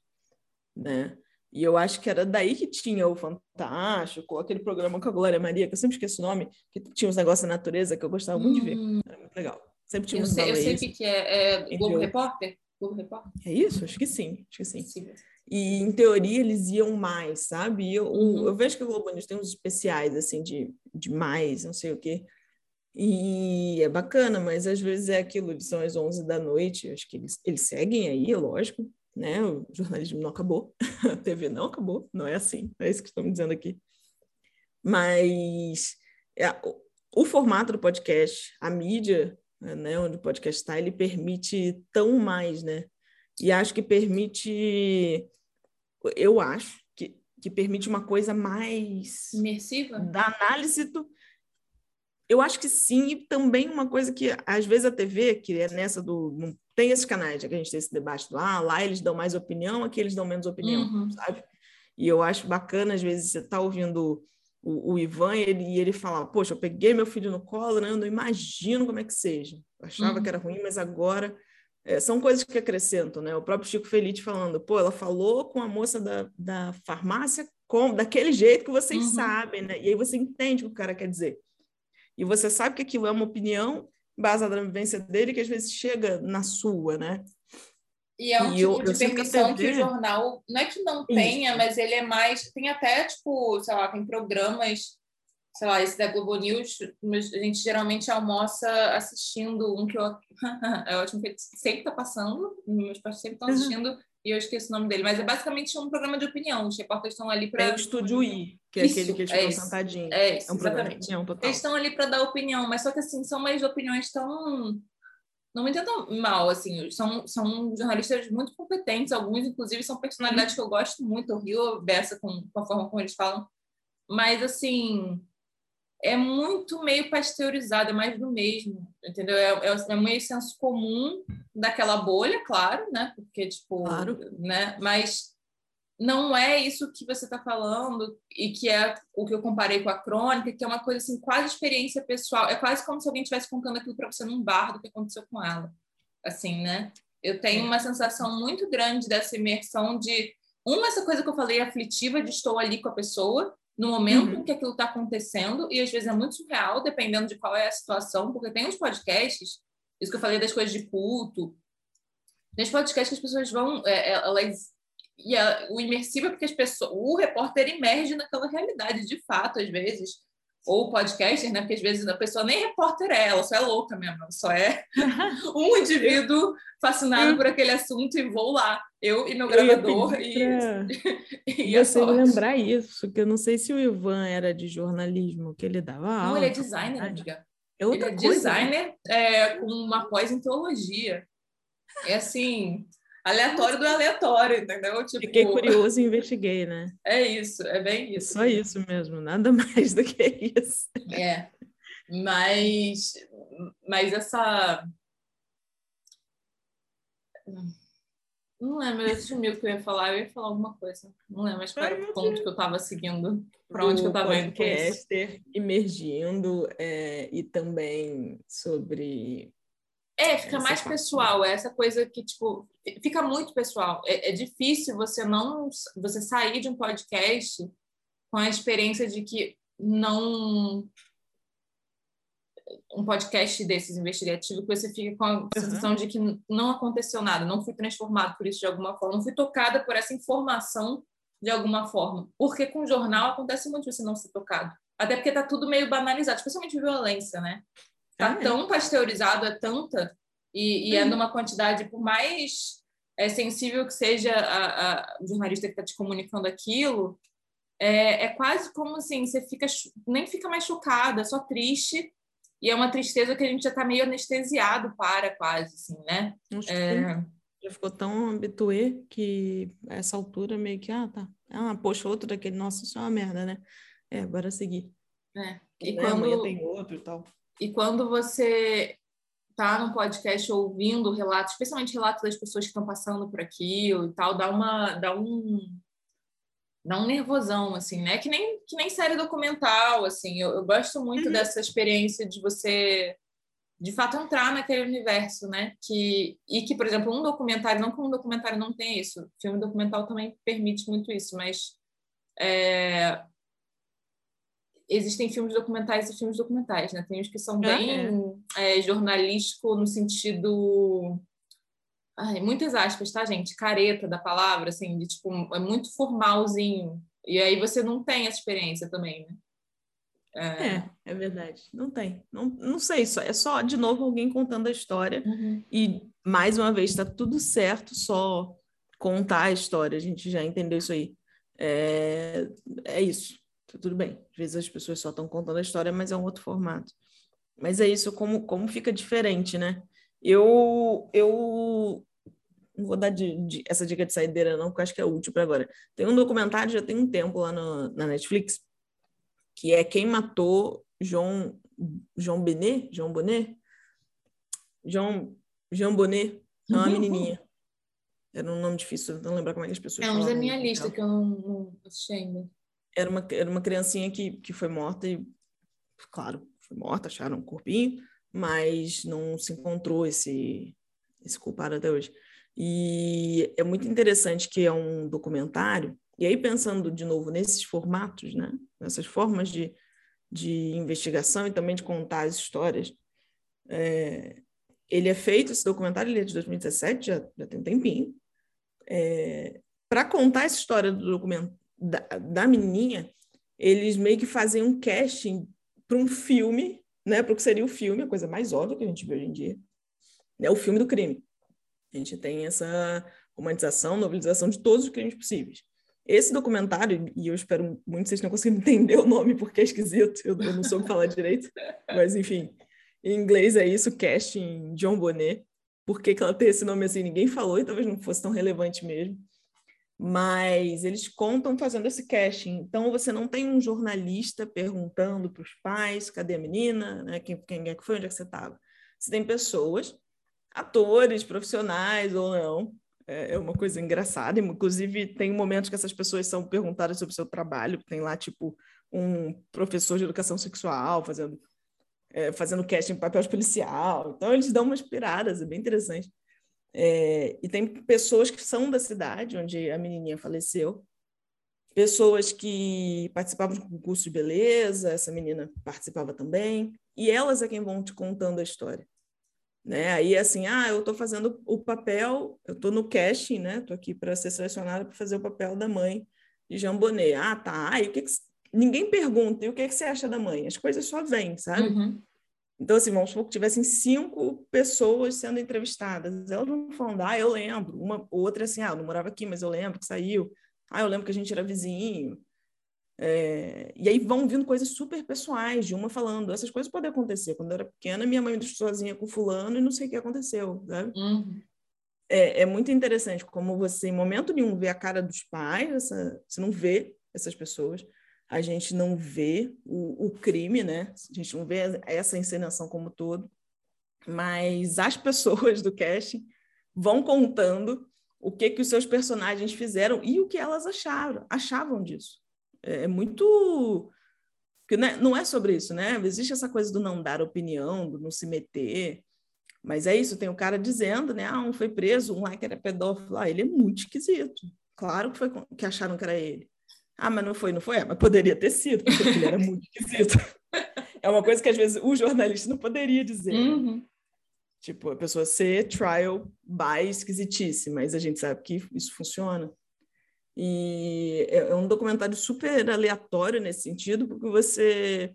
né? E eu acho que era daí que tinha o Fantástico, aquele programa com a Glória Maria, que eu sempre esqueço o nome, que tinha uns negócios da natureza que eu gostava muito de ver. Hum, Era muito legal. Sempre tinha eu, uns sei, eu sei o que, é. É Globo. Repórter? Globo Repórter? É isso? Acho que sim, acho que sim. Sim. E em teoria eles iam mais, sabe? E eu, Uhum. eu vejo que o Globo News tem uns especiais, assim, de, de mais, não sei o quê. E é bacana, mas às vezes é aquilo, eles são às 11 da noite, acho que eles, eles seguem aí, lógico, né? O jornalismo não acabou, a TV não acabou, não é assim, é isso que estão me dizendo aqui. Mas é, o, o formato do podcast, a mídia, né, onde o podcast está, ele permite tão mais, né? E acho que permite, eu acho que, que permite uma coisa mais Imersiva? da análise do. Eu acho que sim, e também uma coisa que às vezes a TV, que é nessa do. Tem esses canais, já que a gente tem esse debate do ah, lá eles dão mais opinião, aqui eles dão menos opinião, Uhum. sabe? E eu acho bacana, às vezes, você tá ouvindo o, o Ivan e ele, ele fala, poxa, eu peguei meu filho no colo, né? Eu não imagino como é que seja. Eu achava Uhum. que era ruim, mas agora. é, são coisas que acrescentam, né? O próprio Chico Felite falando, pô, ela falou com a moça da, da farmácia com, daquele jeito que vocês Uhum. sabem, né? E aí você entende o que o cara quer dizer. E você sabe que aquilo é uma opinião baseada na vivência dele, que às vezes chega na sua, né? E é um E tipo eu- eu de a permissão que o jornal, não é que não Isso. tenha, mas ele é mais. Tem até, tipo, sei lá, tem programas, sei lá, esse da Globo News, mas a gente geralmente almoça assistindo um que eu. é ótimo que sempre está passando, meus pais sempre estão Uhum. E eu esqueço o nome dele, mas é basicamente um programa de opinião. Os repórteres estão ali para. Tem o Estúdio I, que é Isso, aquele que eles é ficam isso. sentadinhos. É isso, É um programa de opinião total. Eles estão ali para dar opinião, mas só que assim, são mais opiniões tão. Não me entendam mal, assim, são, são jornalistas muito competentes, alguns, inclusive, são personalidades que eu gosto muito, eu rio dessa com, com a forma como eles falam, mas, assim, é muito meio pasteurizado, é mais do mesmo, entendeu? É, é, é meio senso comum daquela bolha, claro, né? Porque, tipo, Claro. né? Mas não é isso que você está falando e que é o que eu comparei com a crônica, que é uma coisa assim, quase experiência pessoal. É quase como se alguém estivesse contando aquilo para você num bar do que aconteceu com ela. Assim, né? Eu tenho uma sensação muito grande dessa imersão de uma essa coisa que eu falei aflitiva de estou ali com a pessoa no momento Uhum. em que aquilo está acontecendo e às vezes é muito surreal dependendo de qual é a situação, porque tem uns podcasts, isso que eu falei das coisas de culto, tem uns podcasts que as pessoas vão, é, é, elas e a- o imersivo é porque as pessoas, o repórter emerge naquela realidade de fato, às vezes. Ou o podcaster, né? Porque às vezes a pessoa nem repórter é, ela só é louca mesmo, ela só é um indivíduo fascinado Eu- por aquele assunto e vou lá. Eu e meu Eu gravador pedir e, e você lembrar isso, que eu não sei se o Ivan era de jornalismo, que ele dava aula. Não, ele é designer, amiga. É Ele é coisa, né? designer é, com uma pós em teologia. É assim, aleatório do aleatório, entendeu? Tipo, Fiquei curioso e investiguei, né? É isso, é bem É isso. só isso mesmo, nada mais do que isso. É, mas, mas essa. Não lembro, eu sumiu o que eu ia falar, eu ia falar alguma coisa. Não lembro, mas qual era o ponto que eu estava seguindo, para onde que eu estava indo com isso. emergindo é, e também sobre É, fica mais parte. pessoal, é essa coisa que, tipo, fica muito pessoal. É, é difícil você não você sair de um podcast com a experiência de que não um podcast desses investigativo que você fica com a sensação de que não aconteceu nada, não fui transformado por isso de alguma forma, não fui tocada por essa informação de alguma forma. Porque com jornal acontece muito você não ser tocado. Até porque tá tudo meio banalizado, especialmente violência, né? Tá é. tão pasteurizado, é tanta, e, e é numa quantidade, por mais é, sensível que seja a, a, o jornalista que está te comunicando aquilo, é, é quase como assim, você fica nem fica mais chocada, só triste, e é uma tristeza que a gente já está meio anestesiado para, quase, assim, né? É... Já ficou tão habitué que essa altura meio que, ah, tá. Ah, poxa, outro daquele, nossa, isso é uma merda, né? É, agora seguir. É. E né? quando... Amanhã tem outro e tal. E quando você tá no podcast ouvindo relatos, especialmente relatos das pessoas que estão passando por aquilo e tal, dá uma dá um dá um nervosão assim, né? Que nem que nem série documental, assim. Eu, eu gosto muito uhum. dessa experiência de você de fato entrar naquele universo, né? Que e que, por exemplo, um documentário, não que um documentário não tem isso, filme documental também permite muito isso, mas é, existem filmes documentais e filmes documentais, né? Tem uns que são bem é. É, jornalístico no sentido. Ai, muitas aspas, tá, gente? Careta da palavra, assim, de tipo, é muito formalzinho. E aí você não tem essa experiência também, né? É, é, é verdade. Não tem. Não, não sei, só, é só, de novo, alguém contando a história. Uhum. E, mais uma vez, está tudo certo, só contar a história. A gente já entendeu isso aí. É, é isso. Tá tudo bem. Às vezes as pessoas só estão contando a história, mas é um outro formato. Mas é isso, como, como fica diferente, né? Eu, eu não vou dar de, de, essa dica de saideira, não, porque acho que é útil para agora. Tem um documentário, já tem um tempo lá no, na Netflix, que é Quem Matou João, João Benet? João Bonet? João, João Bonet, é uma uhum. menininha. Era um nome difícil, não lembro como é que as pessoas É um da minha lista, que eu não, não assisti ainda era uma, era uma criancinha que, que foi morta e, claro, foi morta, acharam um corpinho, mas não se encontrou esse, esse culpado até hoje. E é muito interessante que é um documentário, e aí pensando de novo nesses formatos, né? nessas formas de, de investigação e também de contar as histórias, é, ele é feito, esse documentário ele é de 2017, já, já tem um tempinho, é, para contar essa história do documento, da, da menininha, eles meio que fazem um casting para um filme, né? Para o que seria o filme, a coisa mais óbvia que a gente vê hoje em dia, é o filme do crime. A gente tem essa romantização, novelização de todos os crimes possíveis. Esse documentário, e eu espero muito que vocês não conseguem entender o nome porque é esquisito, eu não soube falar direito, mas enfim, em inglês é isso, casting John Bonnet. Por que, que ela tem esse nome assim? Ninguém falou e talvez não fosse tão relevante mesmo mas eles contam fazendo esse casting. Então, você não tem um jornalista perguntando para os pais, cadê a menina, né? quem, quem é que foi, onde é que você estava. Você tem pessoas, atores, profissionais ou não, é, é uma coisa engraçada. Inclusive, tem momentos que essas pessoas são perguntadas sobre o seu trabalho, tem lá, tipo, um professor de educação sexual fazendo, é, fazendo casting papel de policial. Então, eles dão umas piradas, é bem interessante. É, e tem pessoas que são da cidade onde a menininha faleceu, pessoas que participavam de concurso de beleza, essa menina participava também, e elas é quem vão te contando a história. Né? Aí, assim, ah, eu estou fazendo o papel, eu estou no casting, né? Estou aqui para ser selecionada para fazer o papel da mãe de Jean Bonnet. Ah, tá. E o que, que... Ninguém pergunta, e o que, que você acha da mãe? As coisas só vêm, sabe? Uhum. Então, assim, vamos supor que tivessem cinco pessoas sendo entrevistadas. Elas vão falando, ah, eu lembro. Uma outra, assim, ah, eu não morava aqui, mas eu lembro que saiu. Ah, eu lembro que a gente era vizinho. É... E aí vão vindo coisas super pessoais, de uma falando. Essas coisas podem acontecer. Quando eu era pequena, minha mãe me deixou sozinha com fulano e não sei o que aconteceu, sabe? Uhum. É, é, muito interessante como você, em momento nenhum, vê a cara dos pais, essa... você não vê essas pessoas a gente não vê o, o crime, né? A gente não vê essa encenação como todo, mas as pessoas do casting vão contando o que que os seus personagens fizeram e o que elas acharam, achavam disso. É, é muito porque né, não é sobre isso, né? Existe essa coisa do não dar opinião, do não se meter, mas é isso, tem o cara dizendo, né? Ah, um foi preso, um lá que era pedófilo, ah, ele é muito esquisito. Claro que foi que acharam que era ele. Ah, mas não foi, não foi? É, mas poderia ter sido, porque ele era muito esquisito. É uma coisa que às vezes o jornalista não poderia dizer. Uhum. Tipo, a pessoa ser trial by esquisitice, mas a gente sabe que isso funciona. E é, é um documentário super aleatório nesse sentido, porque você,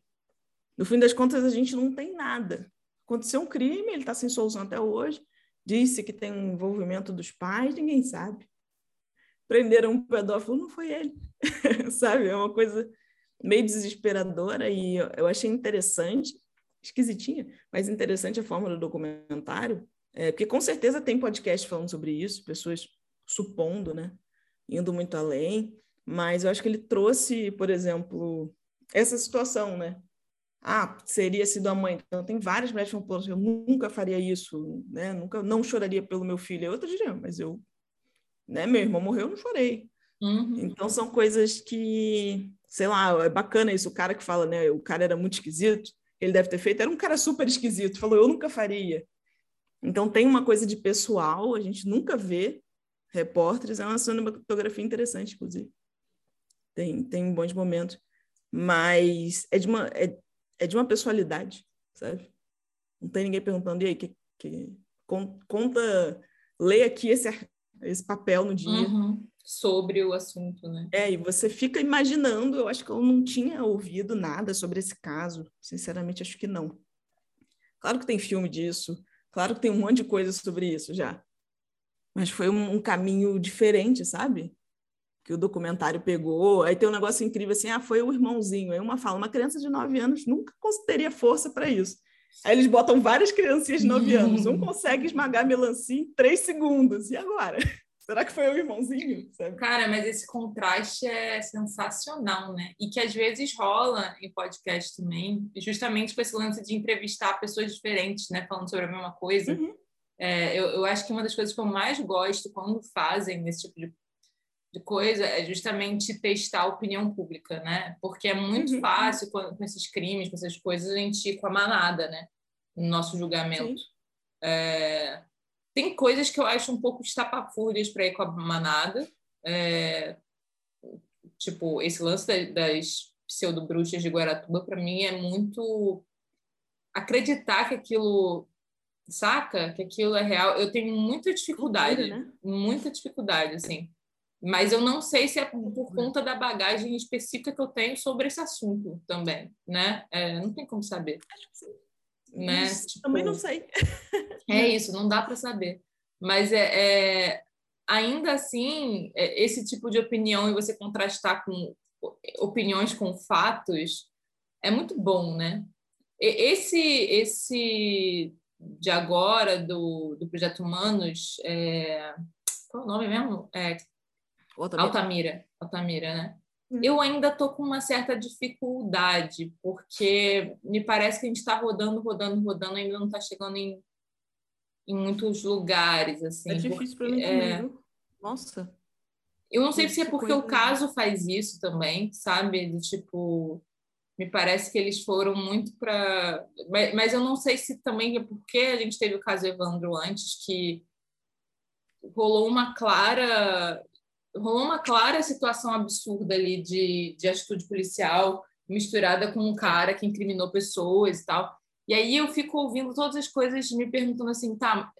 no fim das contas, a gente não tem nada. Aconteceu um crime, ele está sem solução até hoje. Disse que tem um envolvimento dos pais, ninguém sabe. Prenderam um pedófilo, não foi ele. sabe? É uma coisa meio desesperadora e eu achei interessante, esquisitinha, mas interessante a forma do documentário, é, porque com certeza tem podcast falando sobre isso, pessoas supondo, né? indo muito além, mas eu acho que ele trouxe, por exemplo, essa situação, né? Ah, seria sido a mãe. Então, tem várias mulheres que falam, eu nunca faria isso, né? Nunca, não choraria pelo meu filho. Eu outra diria, mas eu, né? Meu irmão morreu, eu não chorei. Uhum. Então, são coisas que, sei lá, é bacana isso. O cara que fala, né? O cara era muito esquisito, ele deve ter feito, era um cara super esquisito. Falou, eu nunca faria. Então, tem uma coisa de pessoal, a gente nunca vê, repórteres. É uma cinematografia interessante, inclusive. Tem, tem bons momentos. Mas é de uma, é, é de uma pessoalidade, sabe? Não tem ninguém perguntando, e aí, que, que, conta, lê aqui esse, esse papel no dia. Uhum. Sobre o assunto, né? É, e você fica imaginando, eu acho que eu não tinha ouvido nada sobre esse caso, sinceramente acho que não. Claro que tem filme disso, claro que tem um monte de coisa sobre isso já, mas foi um, um, caminho diferente, sabe? Que o documentário pegou. Aí tem um negócio incrível assim: ah, foi o irmãozinho. Aí uma fala, uma criança de 9 anos nunca teria força para isso. Aí eles botam várias criancinhas de 9 anos. Um consegue esmagar melancia em 3 segundos. E agora? Será que foi o irmãozinho? Sabe? Cara, mas esse contraste é sensacional, né? E que às vezes rola em podcast também, justamente com esse lance de entrevistar pessoas diferentes, né? Falando sobre a mesma coisa. Uhum. É, eu, eu, acho que uma das coisas que eu mais gosto quando fazem esse tipo de, de coisa é justamente testar a opinião pública, né? Porque é muito uhum. fácil com, com, esses crimes, com essas coisas, a gente ir com a manada, né? No nosso julgamento. É, tem coisas que eu acho um pouco estapafúrdias para ir com a manada. É, tipo, esse lance das pseudo-bruxas de Guaratuba, para mim, é muito acreditar que aquilo saca? Que aquilo é real. Eu tenho muita dificuldade, né? muita dificuldade, assim. Mas eu não sei se é por conta da bagagem específica que eu tenho sobre esse assunto também, né? É, não tem como saber. Né? Tipo, também não sei. é isso, não dá para saber. Mas é, é, ainda assim, é, esse tipo de opinião e você contrastar com opiniões com fatos é muito bom, né? Esse, esse de agora, do, do Projeto Humanos, é... qual é o nome mesmo? É... Altamira. Altamira, Altamira né? Hum. Eu ainda estou com uma certa dificuldade, porque me parece que a gente está rodando, rodando, rodando, ainda não está chegando em, em muitos lugares. Assim, é difícil para mim é... também, Nossa. Eu não sei se é porque o caso faz isso também, sabe? De tipo, me parece que eles foram muito para. Mas, mas, eu não sei se também é porque a gente teve o caso Evandro antes, que rolou uma clara. Rolou uma clara situação absurda ali de, de atitude policial misturada com um cara que incriminou pessoas e tal. E aí eu fico ouvindo todas as coisas me perguntando assim, tá,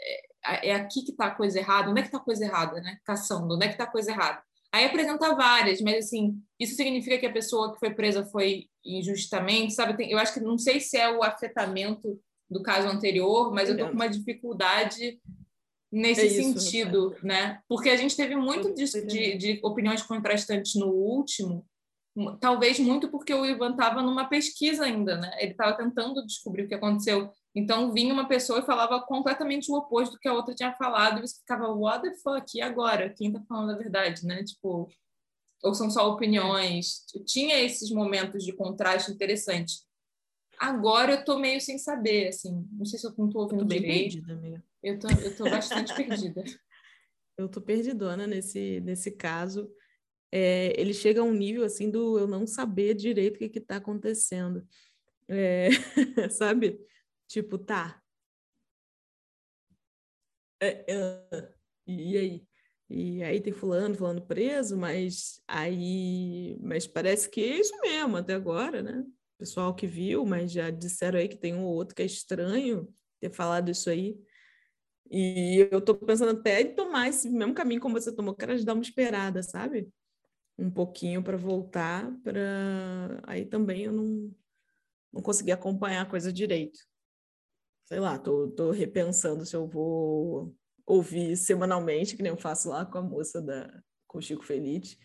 é, é aqui que tá a coisa errada? Onde é que tá a coisa errada, né? Caçando, onde é que tá a coisa errada? Aí apresenta várias, mas assim, isso significa que a pessoa que foi presa foi injustamente, sabe? Eu acho que não sei se é o afetamento do caso anterior, mas eu tô com uma dificuldade nesse é isso, sentido, né? Porque a gente teve muito de, de, de, opiniões contrastantes no último, talvez muito porque o Ivan estava numa pesquisa ainda, né? Ele estava tentando descobrir o que aconteceu. Então vinha uma pessoa e falava completamente o oposto do que a outra tinha falado, e você ficava, what the fuck, e agora? Quem tá falando a verdade, né? Tipo, ou são só opiniões? Tinha esses momentos de contraste interessante. Agora eu tô meio sem saber, assim, não sei se eu não tô ouvindo eu tô direito. Perdida, amiga. Eu tô, eu tô bastante perdida. Eu tô perdidona nesse, nesse caso. É, ele chega a um nível assim do eu não saber direito o que está acontecendo. É, sabe? Tipo, tá. É, é, e aí? E aí tem fulano, fulano preso, mas aí, mas parece que é isso mesmo até agora, né? Pessoal que viu, mas já disseram aí que tem um ou outro que é estranho ter falado isso aí. E eu tô pensando até em tomar esse mesmo caminho como você tomou, quero dar uma esperada, sabe? um pouquinho para voltar, para aí também eu não, não consegui acompanhar a coisa direito. Sei lá, tô, tô repensando se eu vou ouvir semanalmente, que nem eu faço lá com a moça da com o Chico Feliz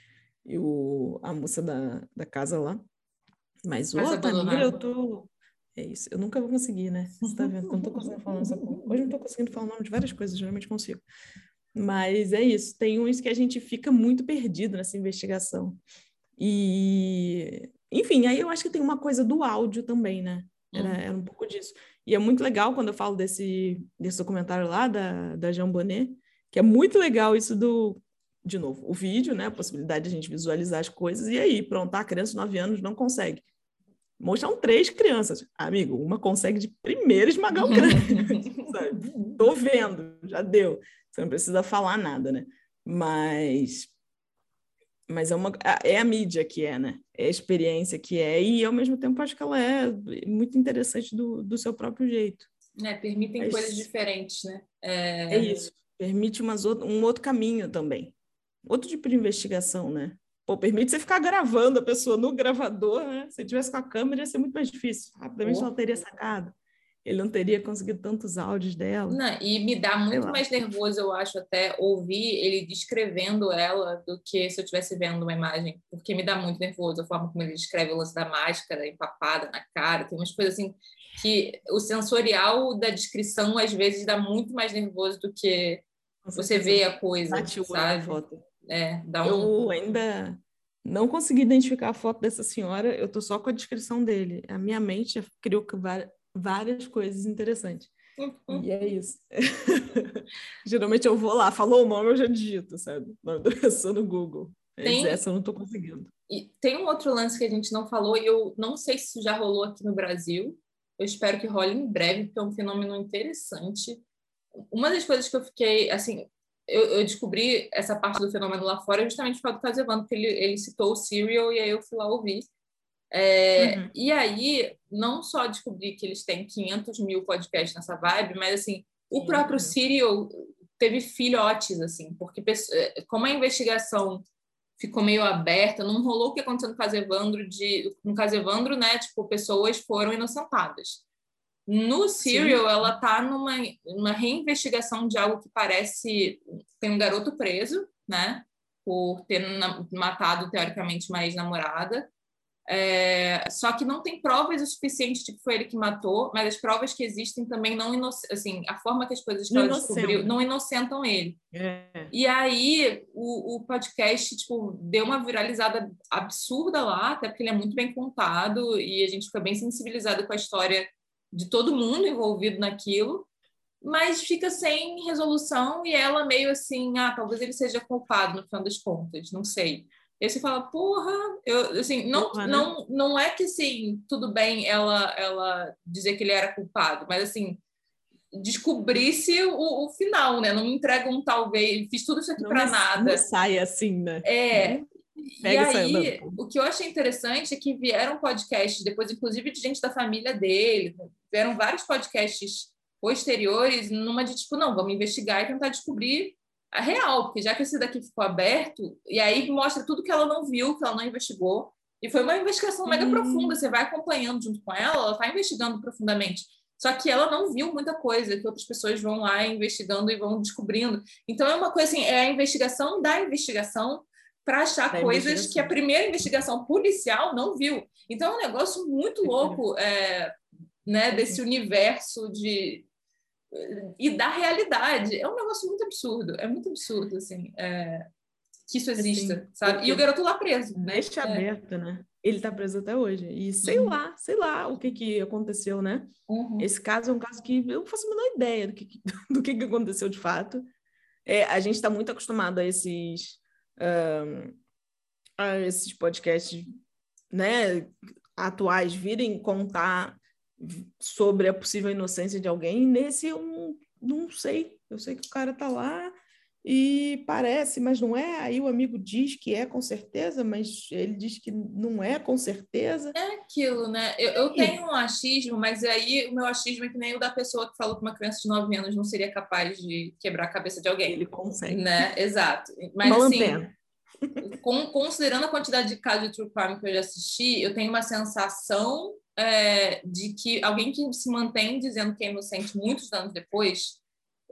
e o, a moça da, da casa lá. Mas o Altamira eu tô. É isso, eu nunca vou conseguir, né? Você tá vendo? Eu não tô conseguindo falar essa Hoje eu não tô conseguindo falar o nome de várias coisas, geralmente consigo. Mas é isso, tem uns que a gente fica muito perdido nessa investigação. E, enfim, aí eu acho que tem uma coisa do áudio também, né? Era, uhum. era um pouco disso. E é muito legal quando eu falo desse, desse documentário lá da, da Jean Bonnet, que é muito legal isso do, de novo, o vídeo, né? A possibilidade de a gente visualizar as coisas, e aí, pronto, a criança de 9 anos não consegue. Mostram três crianças. Amigo, uma consegue de primeira esmagar o crânio. Tô vendo, já deu. Você não precisa falar nada, né? Mas mas é, uma, é a mídia que é, né? É a experiência que é, e ao mesmo tempo acho que ela é muito interessante do, do seu próprio jeito. É, permitem coisas diferentes, né? É, é isso, permite umas, um outro caminho também. Outro tipo de investigação, né? Pô, permite você ficar gravando a pessoa no gravador, né? Se tivesse com a câmera ia ser muito mais difícil. Rapidamente oh. ela teria sacado ele não teria conseguido tantos áudios dela. Não, e me dá muito mais nervoso, eu acho, até ouvir ele descrevendo ela do que se eu estivesse vendo uma imagem, porque me dá muito nervoso a forma como ele descreve o lance da máscara empapada na cara, tem umas coisas assim que o sensorial da descrição às vezes dá muito mais nervoso do que você vê a coisa, Bate sabe? Foto. É, dá um... Eu ainda não consegui identificar a foto dessa senhora, eu tô só com a descrição dele. A minha mente criou várias coisas interessantes. Uhum. E é isso. Geralmente eu vou lá, falou o nome, eu já digito, sabe? O nome da pessoa no Google. Tem... Essa eu não estou conseguindo. E tem um outro lance que a gente não falou, e eu não sei se isso já rolou aqui no Brasil. Eu espero que role em breve, porque é um fenômeno interessante. Uma das coisas que eu fiquei, assim, eu, eu descobri essa parte do fenômeno lá fora justamente por causa do caso Evandro, porque ele, ele citou o Serial, e aí eu fui lá ouvir. É, uhum. E aí, não só descobri que eles têm 500 mil podcasts nessa vibe, mas assim, o próprio Serial teve filhotes, assim, porque é, como a investigação ficou meio aberta, não rolou o que aconteceu no caso Evandro, de, no caso Evandro, né, tipo, pessoas foram inocentadas. No Serial, Sim. ela tá numa, numa reinvestigação de algo que parece... Tem um garoto preso, né, por ter matado, teoricamente, uma ex-namorada, é, só que não tem provas o suficiente de que foi ele que matou, mas as provas que existem também não assim a forma que as coisas que ela descobriu não inocentam ele. É. E aí o, o, podcast tipo deu uma viralizada absurda lá, até porque ele é muito bem contado e a gente fica bem sensibilizado com a história de todo mundo envolvido naquilo, mas fica sem resolução e ela meio assim, ah, talvez ele seja culpado no final das contas, não sei. E aí você fala, porra, eu, assim, não, porra, né? não, não é que, assim, tudo bem ela, ela dizer que ele era culpado, mas, assim, descobrisse o, o final, né? Não me entrega um talvez, fiz tudo isso aqui para nada. Não sai assim, né? É. Pega e aí, o que eu achei interessante é que vieram podcasts, depois, inclusive, de gente da família dele, vieram vários podcasts posteriores, numa de tipo, não, vamos investigar e tentar descobrir a real, porque já que esse daqui ficou aberto, e aí mostra tudo que ela não viu, que ela não investigou, e foi uma investigação mega hum. profunda, você vai acompanhando junto com ela, ela está investigando profundamente. Só que ela não viu muita coisa, que outras pessoas vão lá investigando e vão descobrindo. Então é uma coisa assim, é a investigação da investigação para achar da coisas que a primeira investigação policial não viu. Então é um negócio muito louco é, né, desse universo de, e da realidade. É um negócio muito absurdo, é muito absurdo, assim, é, que isso exista, assim, sabe? E o garoto lá preso, né? Deixa é. aberto, né? Ele tá preso até hoje. E sei uhum. lá, sei lá o que que aconteceu, né? Uhum. Esse caso é um caso que eu não faço a menor ideia do que, do que, que aconteceu de fato. É, a gente está muito acostumado a esses, um, a esses podcasts né, atuais virem contar sobre a possível inocência de alguém. Nesse eu não, não sei. Eu sei que o cara tá lá e parece, mas não é. Aí o amigo diz que é com certeza, mas ele diz que não é com certeza. É aquilo, né? Eu, eu tenho um achismo, mas aí o meu achismo é que nem o da pessoa que falou que uma criança de 9 anos não seria capaz de quebrar a cabeça de alguém. Ele consegue. Né? Exato. Mas uma assim. com, considerando a quantidade de casos de true crime que eu já assisti, eu tenho uma sensação é, de que alguém que se mantém dizendo que é inocente muitos anos depois,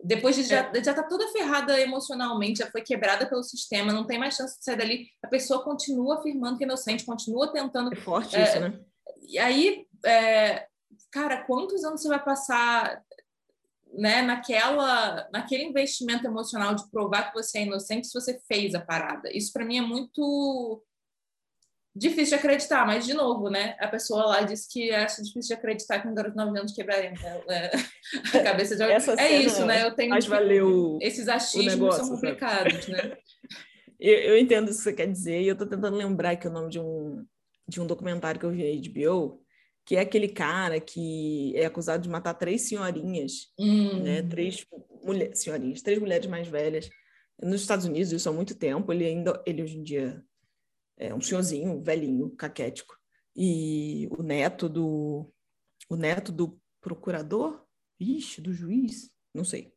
depois de já, é. já tá toda ferrada emocionalmente, já foi quebrada pelo sistema, não tem mais chance de sair dali, a pessoa continua afirmando que é inocente, continua tentando. É forte é, isso, né? E aí, é, cara, quantos anos você vai passar né, naquela, naquele investimento emocional de provar que você é inocente se você fez a parada? Isso para mim é muito difícil de acreditar, mas de novo, né? A pessoa lá disse que acha difícil de acreditar que um garoto de 9 anos quebraria é, a cabeça de alguém. É isso, né? Eu tenho mas valeu esses achismos negócio, são complicados, sabe? né? eu, eu entendo o que você quer dizer e eu tô tentando lembrar que o nome de um de um documentário que eu vi na HBO, que é aquele cara que é acusado de matar três senhorinhas, hum. né? Três mulheres, senhorinhas, três mulheres mais velhas nos Estados Unidos isso há muito tempo. Ele ainda, ele hoje em dia é um senhorzinho, velhinho, caquético. E o neto do o neto do procurador, ixi, do juiz, não sei.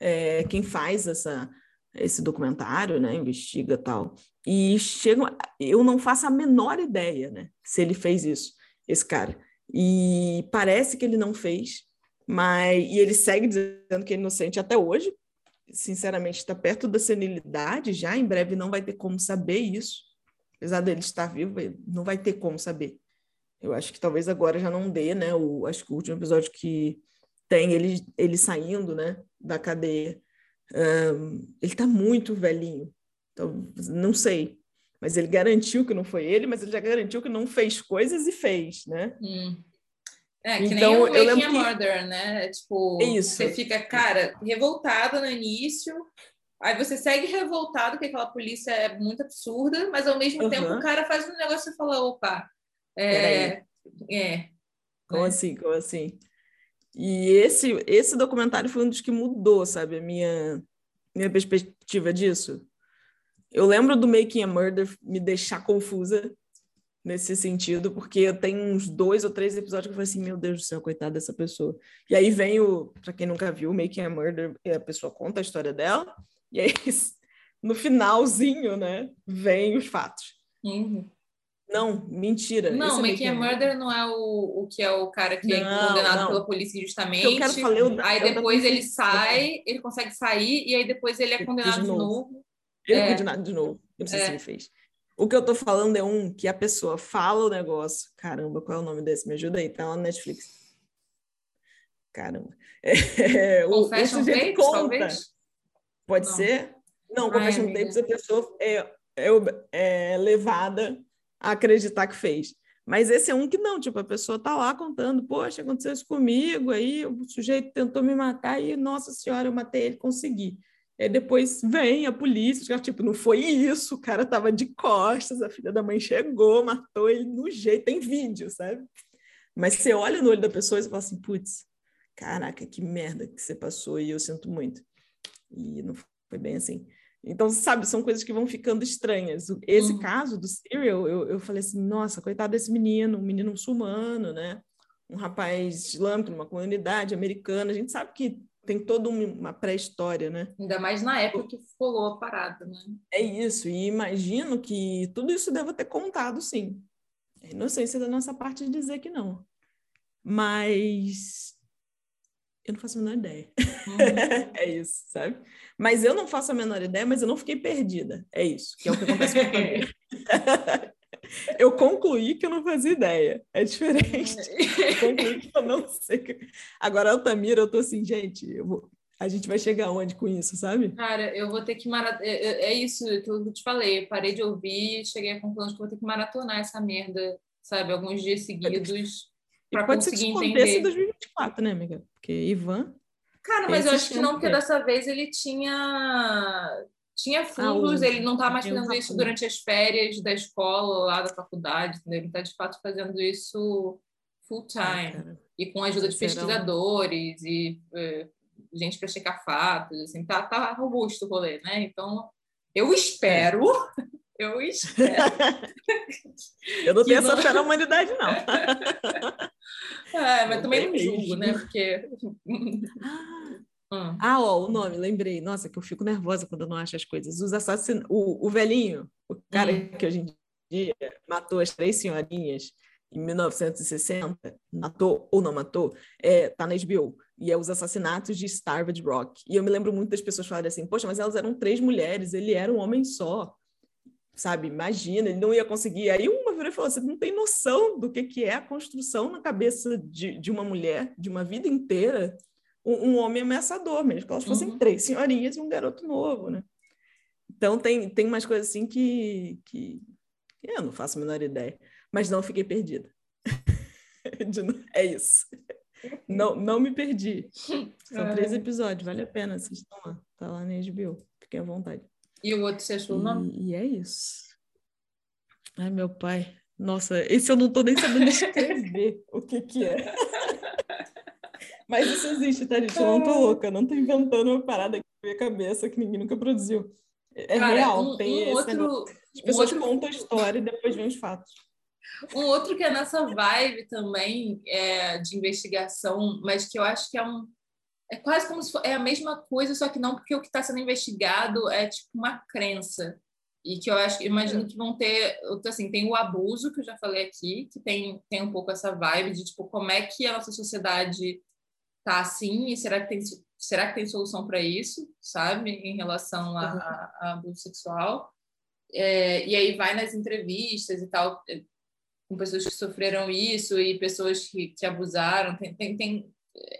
É, quem faz essa esse documentário, né, investiga tal. E chega, eu não faço a menor ideia, né, se ele fez isso, esse cara. E parece que ele não fez, mas e ele segue dizendo que é inocente até hoje. Sinceramente, está perto da senilidade já, em breve não vai ter como saber isso apesar dele estar vivo, não vai ter como saber. Eu acho que talvez agora já não dê, né? O, acho que o último episódio que tem ele, ele saindo, né, da cadeia, um, ele tá muito velhinho. Então, não sei. Mas ele garantiu que não foi ele, mas ele já garantiu que não fez coisas e fez, né? Hum. É, que então, nem o Making a Murder, né? É, tipo, Isso. você fica, cara, revoltado no início, Aí você segue revoltado que aquela polícia é muito absurda, mas ao mesmo uhum. tempo o cara faz um negócio e fala, opa, é, é. Como é. assim? Como assim? E esse, esse documentário foi um dos que mudou, sabe, a minha, minha perspectiva disso. Eu lembro do Making a Murder me deixar confusa nesse sentido, porque eu tenho uns dois ou três episódios que eu falei assim, meu Deus do céu, coitada dessa pessoa. E aí vem o, para quem nunca viu, Making a Murder, a pessoa conta a história dela, e aí, no finalzinho, né, vem os fatos. Uhum. Não, mentira. Não, Making a Murder não é o, o que é o cara que é não, é condenado não. pela polícia injustamente. Eu quero falar, eu, aí eu depois ele sai, ele consegue sair, e aí depois ele é condenado de novo. De novo. Ele é, é condenado de novo. Eu não sei é. se ele fez. O que eu tô falando é um que a pessoa fala o negócio. Caramba, qual é o nome desse? Me ajuda aí, tá lá na Netflix. Caramba. É, o, o Tapes, conta. talvez? Pode não. ser? Não, Confession Tapes a pessoa é, é, é levada a acreditar que fez. Mas esse é um que não, tipo, a pessoa tá lá contando, poxa, aconteceu isso comigo, aí o sujeito tentou me matar e, nossa senhora, eu matei ele, consegui. Aí depois vem a polícia, tipo, não foi isso, o cara tava de costas, a filha da mãe chegou, matou ele no jeito, tem vídeo, sabe? Mas você olha no olho da pessoa e fala assim, putz, caraca, que merda que você passou e eu sinto muito. E não foi bem assim. Então, sabe, são coisas que vão ficando estranhas. Esse uhum. caso do Cyril, eu, eu falei assim, nossa, coitado desse menino, um menino muçulmano, né? Um rapaz islâmico numa comunidade americana. A gente sabe que tem toda uma pré-história, né? Ainda mais na época que rolou a parada, né? É isso, e imagino que tudo isso deva ter contado, sim. É inocência da nossa parte de dizer que não. Mas eu não faço a menor ideia. Uhum. é isso, sabe? Mas eu não faço a menor ideia, mas eu não fiquei perdida. É isso, que é o que acontece com Eu concluí que eu não fazia ideia. É diferente. Eu concluí que eu não sei. Agora, Altamira, eu tô assim, gente, vou... a gente vai chegar onde com isso, sabe? Cara, eu vou ter que maratonar. É, é, é isso que eu te falei. Eu parei de ouvir cheguei à conclusão de que vou ter que maratonar essa merda, sabe? Alguns dias seguidos para conseguir entender. em 2024, né, amiga? Porque Ivan. Cara, mas eu acho que não, porque dessa vez ele tinha tinha fundos, ah, ele não está mais fazendo isso durante as férias da escola lá da faculdade, entendeu? ele está de fato fazendo isso full time ah, e com a ajuda de pesquisadores e é, gente para checar fatos, assim, tá, tá robusto o rolê, né? Então eu espero Eu espero. eu não tenho essa fé na humanidade, não. é, mas também não julgo, né? Porque. ah, Hum. Ah, ó, o nome, lembrei. Nossa, que eu fico nervosa quando eu não acho as coisas. Os assassinos, o, o velhinho, o cara hum. que hoje em dia matou as três senhorinhas em 1960, matou ou não matou, é, tá na HBO. E é os assassinatos de Starved Rock. E eu me lembro muito das pessoas falarem assim, poxa, mas elas eram três mulheres, ele era um homem só. Sabe, imagina, ele não ia conseguir. Aí uma virou e falou: você não tem noção do que, que é a construção na cabeça de, de uma mulher, de uma vida inteira, um, um homem ameaçador, mesmo que elas fossem uhum. três senhorinhas e um garoto novo, né? Então tem, tem umas coisas assim que, que eu não faço a menor ideia mas não fiquei perdida. é isso. Não, não me perdi. São três é. episódios, vale a pena assistam lá. Tá lá na HBO, fiquem à vontade. E o outro achou o nome? E é isso. Ai, meu pai. Nossa, esse eu não tô nem sabendo escrever o que que é. Mas isso existe, tá, gente? Eu não tô é. louca, não tô inventando uma parada aqui na minha cabeça que ninguém nunca produziu. É Cara, real, um, tem um outro, As pessoas um outro... contam a história e depois vem os fatos. Um outro que é nessa vibe também é, de investigação, mas que eu acho que é um. É quase como se for, é a mesma coisa, só que não porque o que está sendo investigado é tipo uma crença. E que eu acho, imagino que vão ter, assim, tem o abuso que eu já falei aqui, que tem, tem um pouco essa vibe de tipo como é que a nossa sociedade tá assim e será que tem será que tem solução para isso, sabe, em relação a, a, a abuso sexual? É, e aí vai nas entrevistas e tal, com pessoas que sofreram isso e pessoas que, que abusaram. Tem, tem, tem,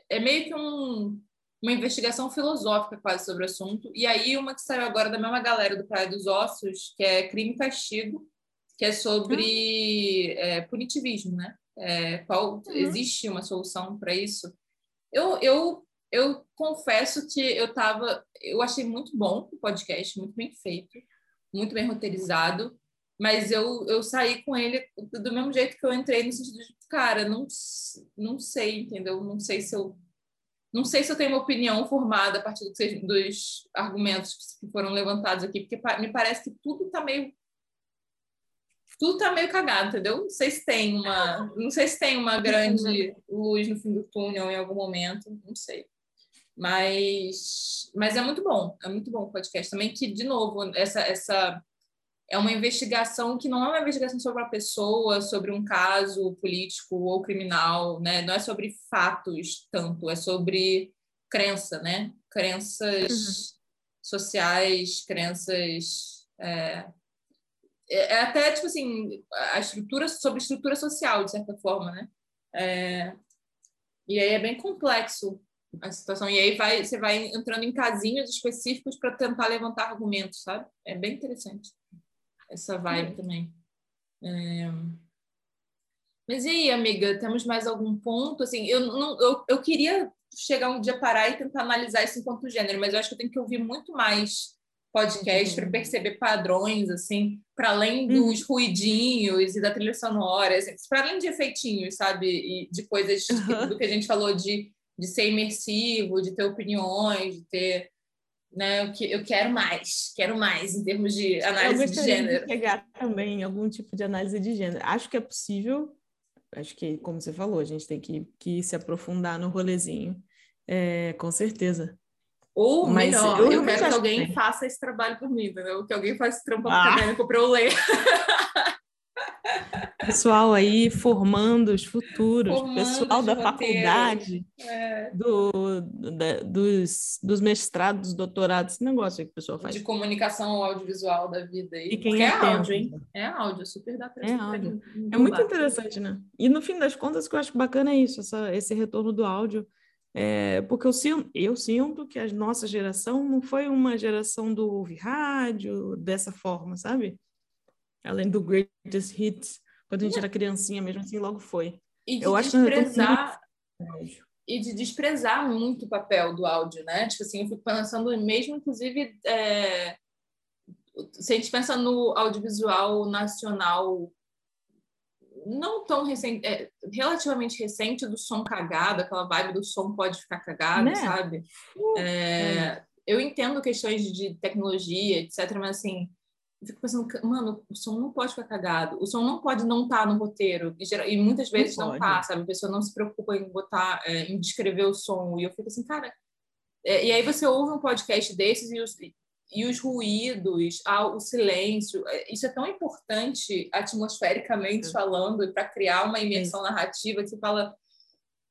é meio que um, uma investigação filosófica quase sobre o assunto. E aí uma que saiu agora da mesma galera do Praia dos Ossos, que é Crime e Castigo, que é sobre uhum. é, punitivismo, né? É, qual uhum. existe uma solução para isso? Eu, eu, eu confesso que eu tava, eu achei muito bom o podcast, muito bem feito, muito bem roteirizado mas eu, eu saí com ele do mesmo jeito que eu entrei, no sentido de, cara, não, não sei, entendeu? Não sei se eu não sei se eu tenho uma opinião formada a partir dos, dos argumentos que foram levantados aqui, porque me parece que tudo está meio tudo tá meio cagado, entendeu? Não sei se tem uma, não sei se tem uma grande luz no fim do túnel em algum momento, não sei. Mas, mas é muito bom, é muito bom o podcast também que de novo essa essa é uma investigação que não é uma investigação sobre a pessoa, sobre um caso político ou criminal, né? Não é sobre fatos tanto, é sobre crença, né? Crenças uhum. sociais, crenças é, é, é, até tipo assim a estrutura sobre estrutura social de certa forma, né? É, e aí é bem complexo a situação e aí vai você vai entrando em casinhos específicos para tentar levantar argumentos, sabe? É bem interessante essa vibe também. É... Mas e aí, amiga, temos mais algum ponto? Assim, eu, não, eu, eu queria chegar um dia parar e tentar analisar isso enquanto gênero, mas eu acho que eu tenho que ouvir muito mais podcast uhum. para perceber padrões, assim, para além uhum. dos uhum. ruidinhos e da trilha sonora, assim, para além de efeitinhos, sabe? E de coisas uhum. do que a gente falou de, de ser imersivo, de ter opiniões, de ter né? Eu, que, eu quero mais, quero mais em termos de análise de gênero. De pegar também algum tipo de análise de gênero. Acho que é possível, acho que, como você falou, a gente tem que, que se aprofundar no rolezinho, é, com certeza. Ou Mas melhor, eu, eu quero que alguém faça esse trabalho por mim, entendeu? Que alguém faça esse trampo ah. acadêmico para eu ler. Pessoal aí formando os futuros, formando pessoal da faculdade, é. do, da, dos, dos mestrados, doutorados, esse negócio aí que o pessoal faz. De comunicação audiovisual da vida. E, e quem é, é áudio, hein? É áudio, super dá pra É áudio. É muito interessante, né? E no fim das contas, o que eu acho bacana é isso, essa, esse retorno do áudio. É, porque eu sinto, eu sinto que a nossa geração não foi uma geração do ouvir rádio dessa forma, sabe? Além do Greatest Hits, quando a gente era criancinha mesmo assim, logo foi. E de eu desprezar... Acho e de desprezar muito o papel do áudio, né? Tipo assim, eu fico pensando mesmo, inclusive, é... se a gente pensa no audiovisual nacional não tão recente, é, relativamente recente do som cagado, aquela vibe do som pode ficar cagado, né? sabe? Uh, é, eu entendo questões de tecnologia, etc., mas assim, eu fico pensando, mano, o som não pode ficar cagado, o som não pode não estar tá no roteiro, e, geral, e muitas vezes não, não tá, sabe? A pessoa não se preocupa em botar, é, em descrever o som, e eu fico assim, cara, É, e aí você ouve um podcast desses e os, e os ruídos, o silêncio, é, isso é tão importante atmosfericamente falando para criar uma imersão narrativa que você fala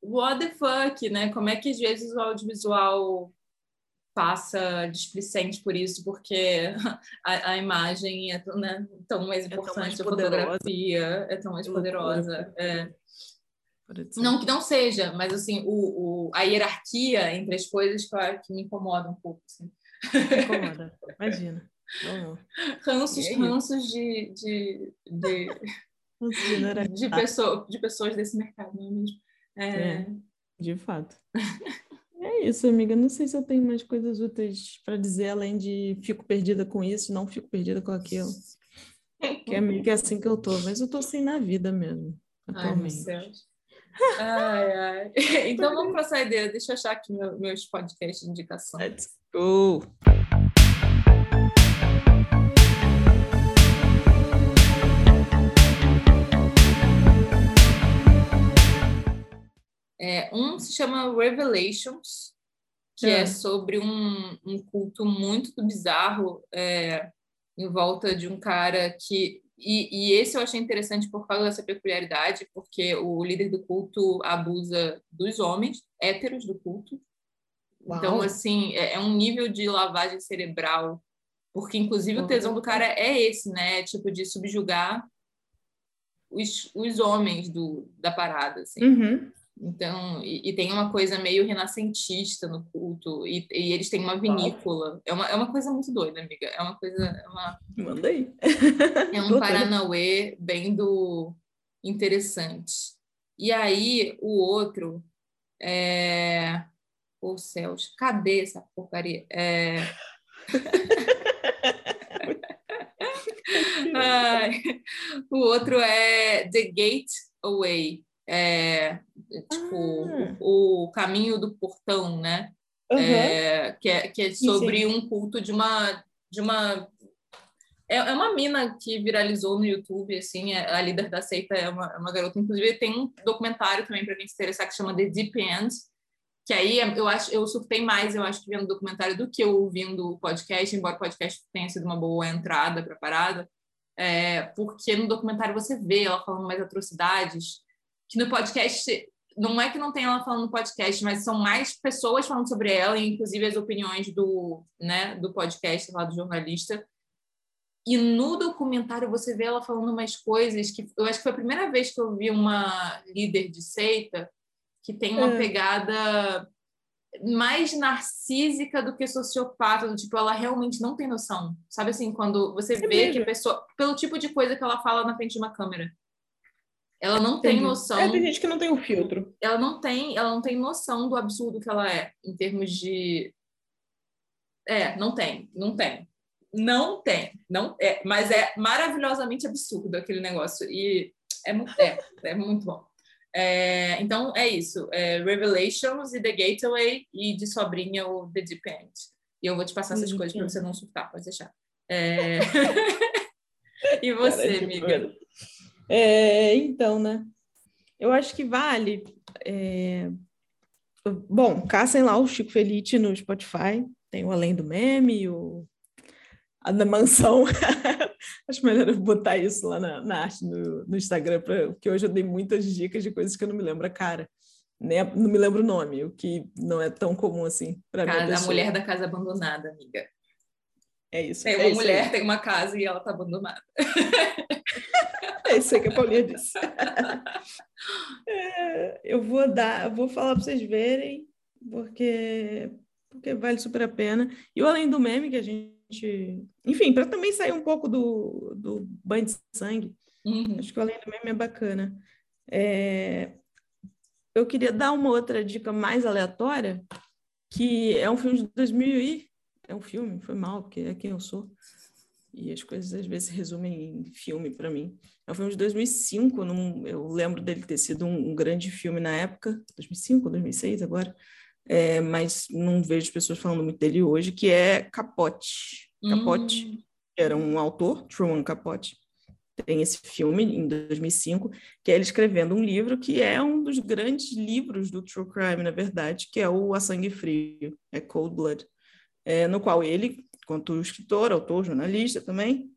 what the fuck, né? Como é que às vezes o audiovisual passa displicente por isso, porque a, a imagem é tão, né, tão mais importante, é tão mais a fotografia é tão mais poderosa. É. Não que não seja, mas assim, o, o, a hierarquia entre as coisas que, que me incomoda um pouco. Assim. Me incomoda, imagina. Ranços, ranços de, de, de, de, de, pessoa, de pessoas desse mercado, não é mesmo? É... é de fato. É isso, amiga. Não sei se eu tenho mais coisas úteis para dizer, além de fico perdida com isso, não fico perdida com aquilo. Que é meio que assim que eu tô, mas eu tô assim na vida mesmo, atualmente. Ai, ai, ai. Então vamos para a saideira. Deixa eu achar aqui meu, meus podcasts de indicação. Let's go! É, um se chama Revelations, que é, é sobre um, um, culto muito bizarro é, em volta de um cara que. E, e, esse eu achei interessante por causa dessa peculiaridade, porque o líder do culto abusa dos homens héteros do culto. Uau. Então, assim, é, é, um nível de lavagem cerebral, porque inclusive o tesão do cara é esse, né? Tipo, de subjugar os, os homens do, da parada, assim. Uhum. Então, e, e, tem uma coisa meio renascentista no culto, e, e eles têm uma vinícola. É uma, é uma coisa muito doida, amiga. É uma coisa. É uma... Manda aí. É um Paranauê bem do interessante. E aí, o outro é. Ô oh, céus, cadê essa porcaria? É... Ai, o outro é The Gateway é, tipo, ah. o, o, caminho do portão, né? Uhum. É, que, é, que é sobre sim, sim. um culto de uma de uma é, é uma mina que viralizou no YouTube, assim, é, a líder da seita é uma, é uma garota, inclusive tem um documentário também para quem se interessar que chama The Deep End, que aí eu acho eu surtei mais, eu acho que vendo o documentário do que eu ouvindo o podcast, embora o podcast tenha sido uma boa entrada para a parada, é, porque no documentário você vê ela falando mais atrocidades que no podcast não é que não tem ela falando no podcast, mas são mais pessoas falando sobre ela, inclusive as opiniões do, né, do podcast lá do jornalista. E no documentário você vê ela falando umas coisas que eu acho que foi a primeira vez que eu vi uma líder de seita que tem uma é. pegada mais narcísica do que sociopata, do tipo, ela realmente não tem noção. Sabe assim, quando você é vê mesmo. que a pessoa, pelo tipo de coisa que ela fala na frente de uma câmera. Ela não Entendi. tem noção. É, tem gente que não tem o filtro. Ela não tem, ela não tem noção do absurdo que ela é, em termos de. É, não tem, não tem. Não tem, não é, mas é maravilhosamente absurdo aquele negócio. E é, é, é muito bom. É, então é isso. É Revelations e The Gateway, e de sobrinha o The Deep End. E eu vou te passar essas coisas para você não surtar, pode deixar. É... e você, Cara, amiga? É, então, né? Eu acho que vale. É... Bom, caçem lá o Chico Felite no Spotify. Tem o Além do Meme, o a da mansão. Acho melhor eu botar isso lá na, na arte no, no Instagram, pra, porque hoje eu dei muitas dicas de coisas que eu não me lembro a cara. Né? Não me lembro o nome, o que não é tão comum assim para mim. A mulher da casa abandonada, amiga. É isso. Tem uma é mulher, tem uma casa e ela tá abandonada. É isso aí que a Paulinha disse. É, eu vou dar, vou falar para vocês verem, porque, porque vale super a pena. E o Além do Meme, que a gente. Enfim, para também sair um pouco do, do banho de sangue, uhum. acho que o Além do Meme é bacana. É, eu queria dar uma outra dica mais aleatória, que é um filme de 2000 e... É um filme, foi mal, porque é quem eu sou e as coisas às vezes se resumem em filme para mim. É um filme de 2005, num, eu lembro dele ter sido um, um, grande filme na época, 2005, 2006 agora, é, mas não vejo pessoas falando muito dele hoje, que é Capote. Capote hum. era um autor, Truman Capote, tem esse filme em 2005, que é ele escrevendo um livro que é um dos grandes livros do true crime, na verdade, que é o A Sangue Frio, é Cold Blood, é, no qual ele, quanto escritor, autor, jornalista também,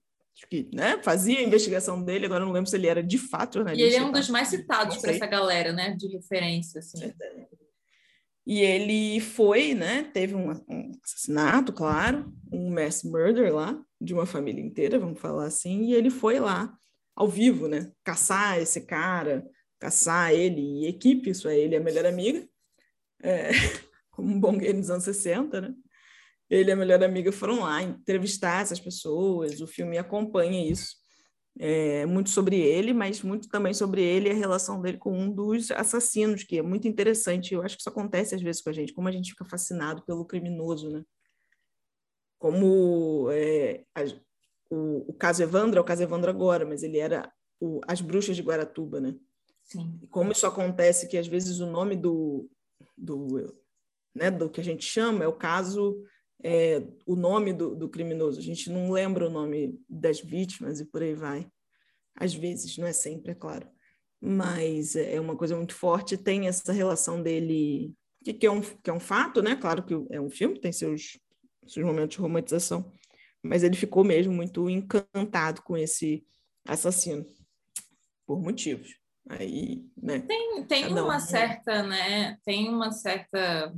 que né, fazia a investigação dele, agora não lembro se ele era de fato jornalista. E ele é um dos mais citados para essa galera, né, de referência, assim. É. E ele foi, né? Teve um, um, assassinato, claro, um mass murder lá, de uma família inteira, vamos falar assim, e ele foi lá, ao vivo, né? Caçar esse cara, caçar ele e equipe, isso é ele e a melhor amiga, é, como um bom game dos anos 60, né? Ele e a melhor amiga foram lá entrevistar essas pessoas, o filme acompanha isso é, muito sobre ele, mas muito também sobre ele e a relação dele com um dos assassinos, que é muito interessante. Eu acho que isso acontece às vezes com a gente, como a gente fica fascinado pelo criminoso, né? Como é, a, o, o caso Evandro é o caso Evandro agora, mas ele era o, as bruxas de Guaratuba, né? Sim. E como isso acontece, que às vezes o nome do, do, né, do que a gente chama é o caso é, o nome do, do, criminoso. A gente não lembra o nome das vítimas e por aí vai. Às vezes, não é sempre, é claro. Mas é, é uma coisa muito forte. Tem essa relação dele, que, que, é, um, que é um fato, né? Claro que é um filme, tem seus, seus momentos de romantização. Mas ele ficou mesmo muito encantado com esse assassino, por motivos. Aí, né? Tem, tem uma certa, né? Tem uma certa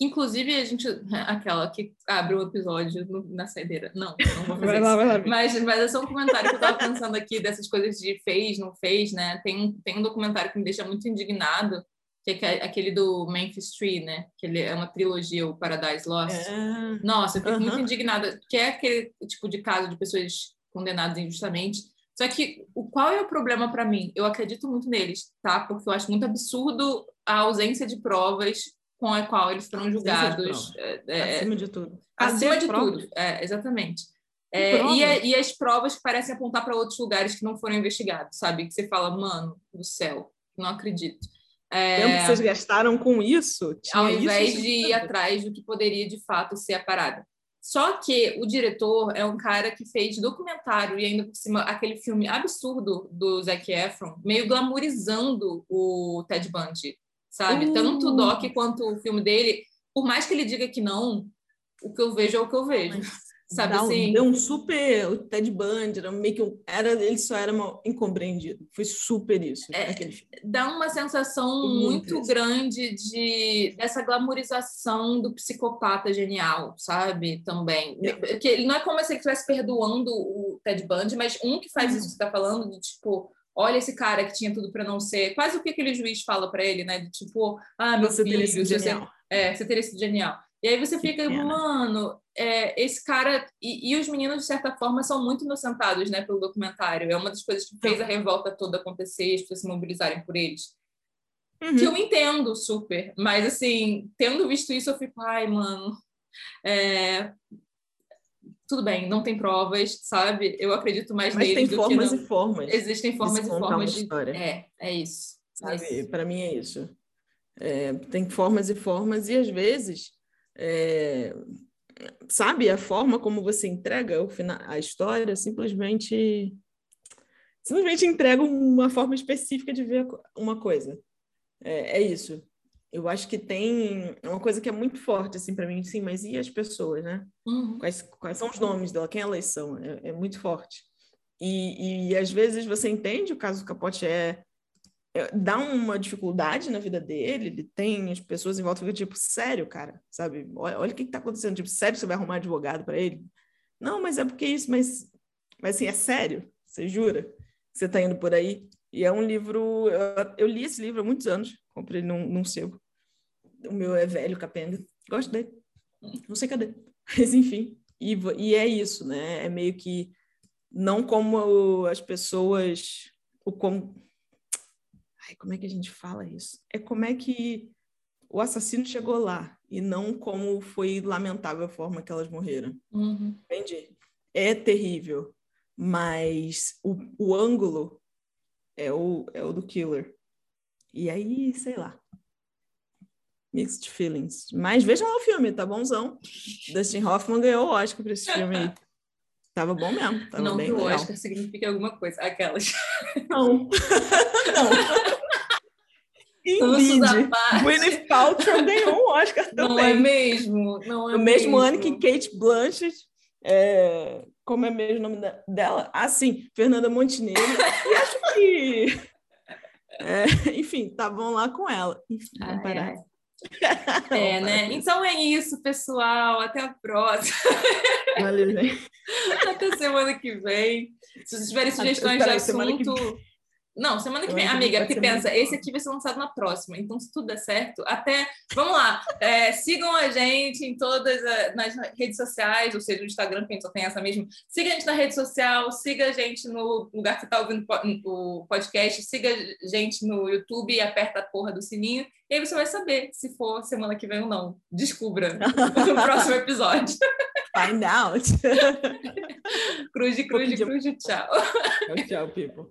Inclusive, a gente. Aquela que abre o episódio na saideira. Não, não vou fazer vai lá, vai lá. Mas, mas é só um comentário que eu tava pensando aqui dessas coisas de fez, não fez, né? Tem, tem um documentário que me deixa muito indignado, que é aquele do Memphis Tree, né? Que ele é uma trilogia, o Paradise Lost. É... Nossa, eu fico muito indignada, que é aquele tipo de caso de pessoas condenadas injustamente. Só que o qual é o problema para mim? Eu acredito muito neles, tá? Porque eu acho muito absurdo a ausência de provas com a qual eles foram julgados. É, é, acima de tudo. Acima de provas. tudo, é, exatamente. É, e, a, e, as provas que parecem apontar para outros lugares que não foram investigados, sabe? Que você fala, mano do céu, não acredito. É, tempo que vocês gastaram com isso? ao invés isso, de ir atrás do que poderia de fato ser a parada. Só que o diretor é um cara que fez documentário e ainda por cima aquele filme absurdo do Zac Efron, meio glamorizando o Ted Bundy sabe? Uh. Tanto o doc quanto o filme dele, por mais que ele diga que não, o que eu vejo é o que eu vejo. Mas sabe dá assim? Um, deu um super. O Ted Bundy era meio que um, era, ele só era mal incompreendido. Foi super isso. É, dá uma sensação muito, muito grande de dessa glamorização do psicopata genial, sabe? Também. É. Que ele não é como se ele estivesse perdoando o Ted Bundy, mas um que faz uhum. isso que você está falando, de tipo olha esse cara que tinha tudo para não ser. Quase o que aquele juiz fala para ele, né? De tipo, ah, meu você filho, teria sido genial. Você, é, você teria sido genial. E aí você fica, mano, é, esse cara. E, e, os meninos, de certa forma, são muito inocentados, né, pelo documentário. É uma das coisas que fez a revolta toda acontecer e as pessoas se mobilizarem por eles. Uhum. Que eu entendo super, mas assim, tendo visto isso, eu fico, ai, mano. É, tudo bem, não tem provas, sabe? Eu acredito mais Mas neles tem formas e formas. Existem formas e formas de. É, é isso. Sabe? Para mim é isso. É, tem formas e formas, e às vezes, é, sabe, a forma como você entrega o final, a história simplesmente. Simplesmente entrega uma forma específica de ver uma coisa. É, é isso eu acho que tem uma coisa que é muito forte assim para mim, sim, mas e as pessoas, né? Uhum. Quais, quais são os nomes dela? Quem elas são? É, é muito forte. E, e, às vezes você entende o caso do Capote é, é, dá uma dificuldade na vida dele, ele tem as pessoas em volta ficam tipo, sério, cara, sabe? Olha, olha o que está acontecendo, tipo, sério você vai arrumar advogado para ele? Não, mas é porque isso, mas, mas assim, é sério? Você jura que você está indo por aí? E é um livro, eu, li esse livro há muitos anos, comprei num, num sebo. O meu é velho, capenga. Gosto dele. Não sei cadê. Mas enfim. E, e é isso, né? É meio que não como as pessoas. O como. Ai, como é que a gente fala isso? É como é que o assassino chegou lá e não como foi lamentável a forma que elas morreram. Uhum. Entende? É terrível, mas o, o ângulo é o, é o do killer. E aí, sei lá. Mixed feelings. Mas vejam lá o filme, tá bonzão. Dustin Hoffman ganhou o Oscar por esse filme aí. Tava bom mesmo. Tava não bem que o legal. Oscar signifique alguma coisa. Aquelas. Não. não. Indeed. Gwyneth Paltrow ganhou um Oscar também. Não é mesmo? Não é no mesmo ano mesmo. que Kate Blanchett, é, como é mesmo o nome da- dela? Ah, sim, Fernanda Montenegro. e acho que, é, enfim, estavam lá com ela. Enfim, Ai, ai. É, né? Então é isso, pessoal. Até a próxima. Valeu, gente. Até semana que vem. Se vocês tiverem sugestões de assunto. Não, semana que vem, que amiga, porque ser pensa, esse aqui vai ser lançado na próxima. Então, se tudo der certo, até. Vamos lá. é, sigam a gente em todas as nas redes sociais, ou seja, no Instagram, que a gente só tem essa mesmo. Siga a gente na rede social, siga a gente no lugar que você está ouvindo o podcast, siga a gente no YouTube e aperta a porra do sininho. E aí você vai saber se for semana que vem ou não. Descubra no próximo episódio. Find out. Cruz, cruz, pedir- cruz, tchau. Tchau, tchau, people.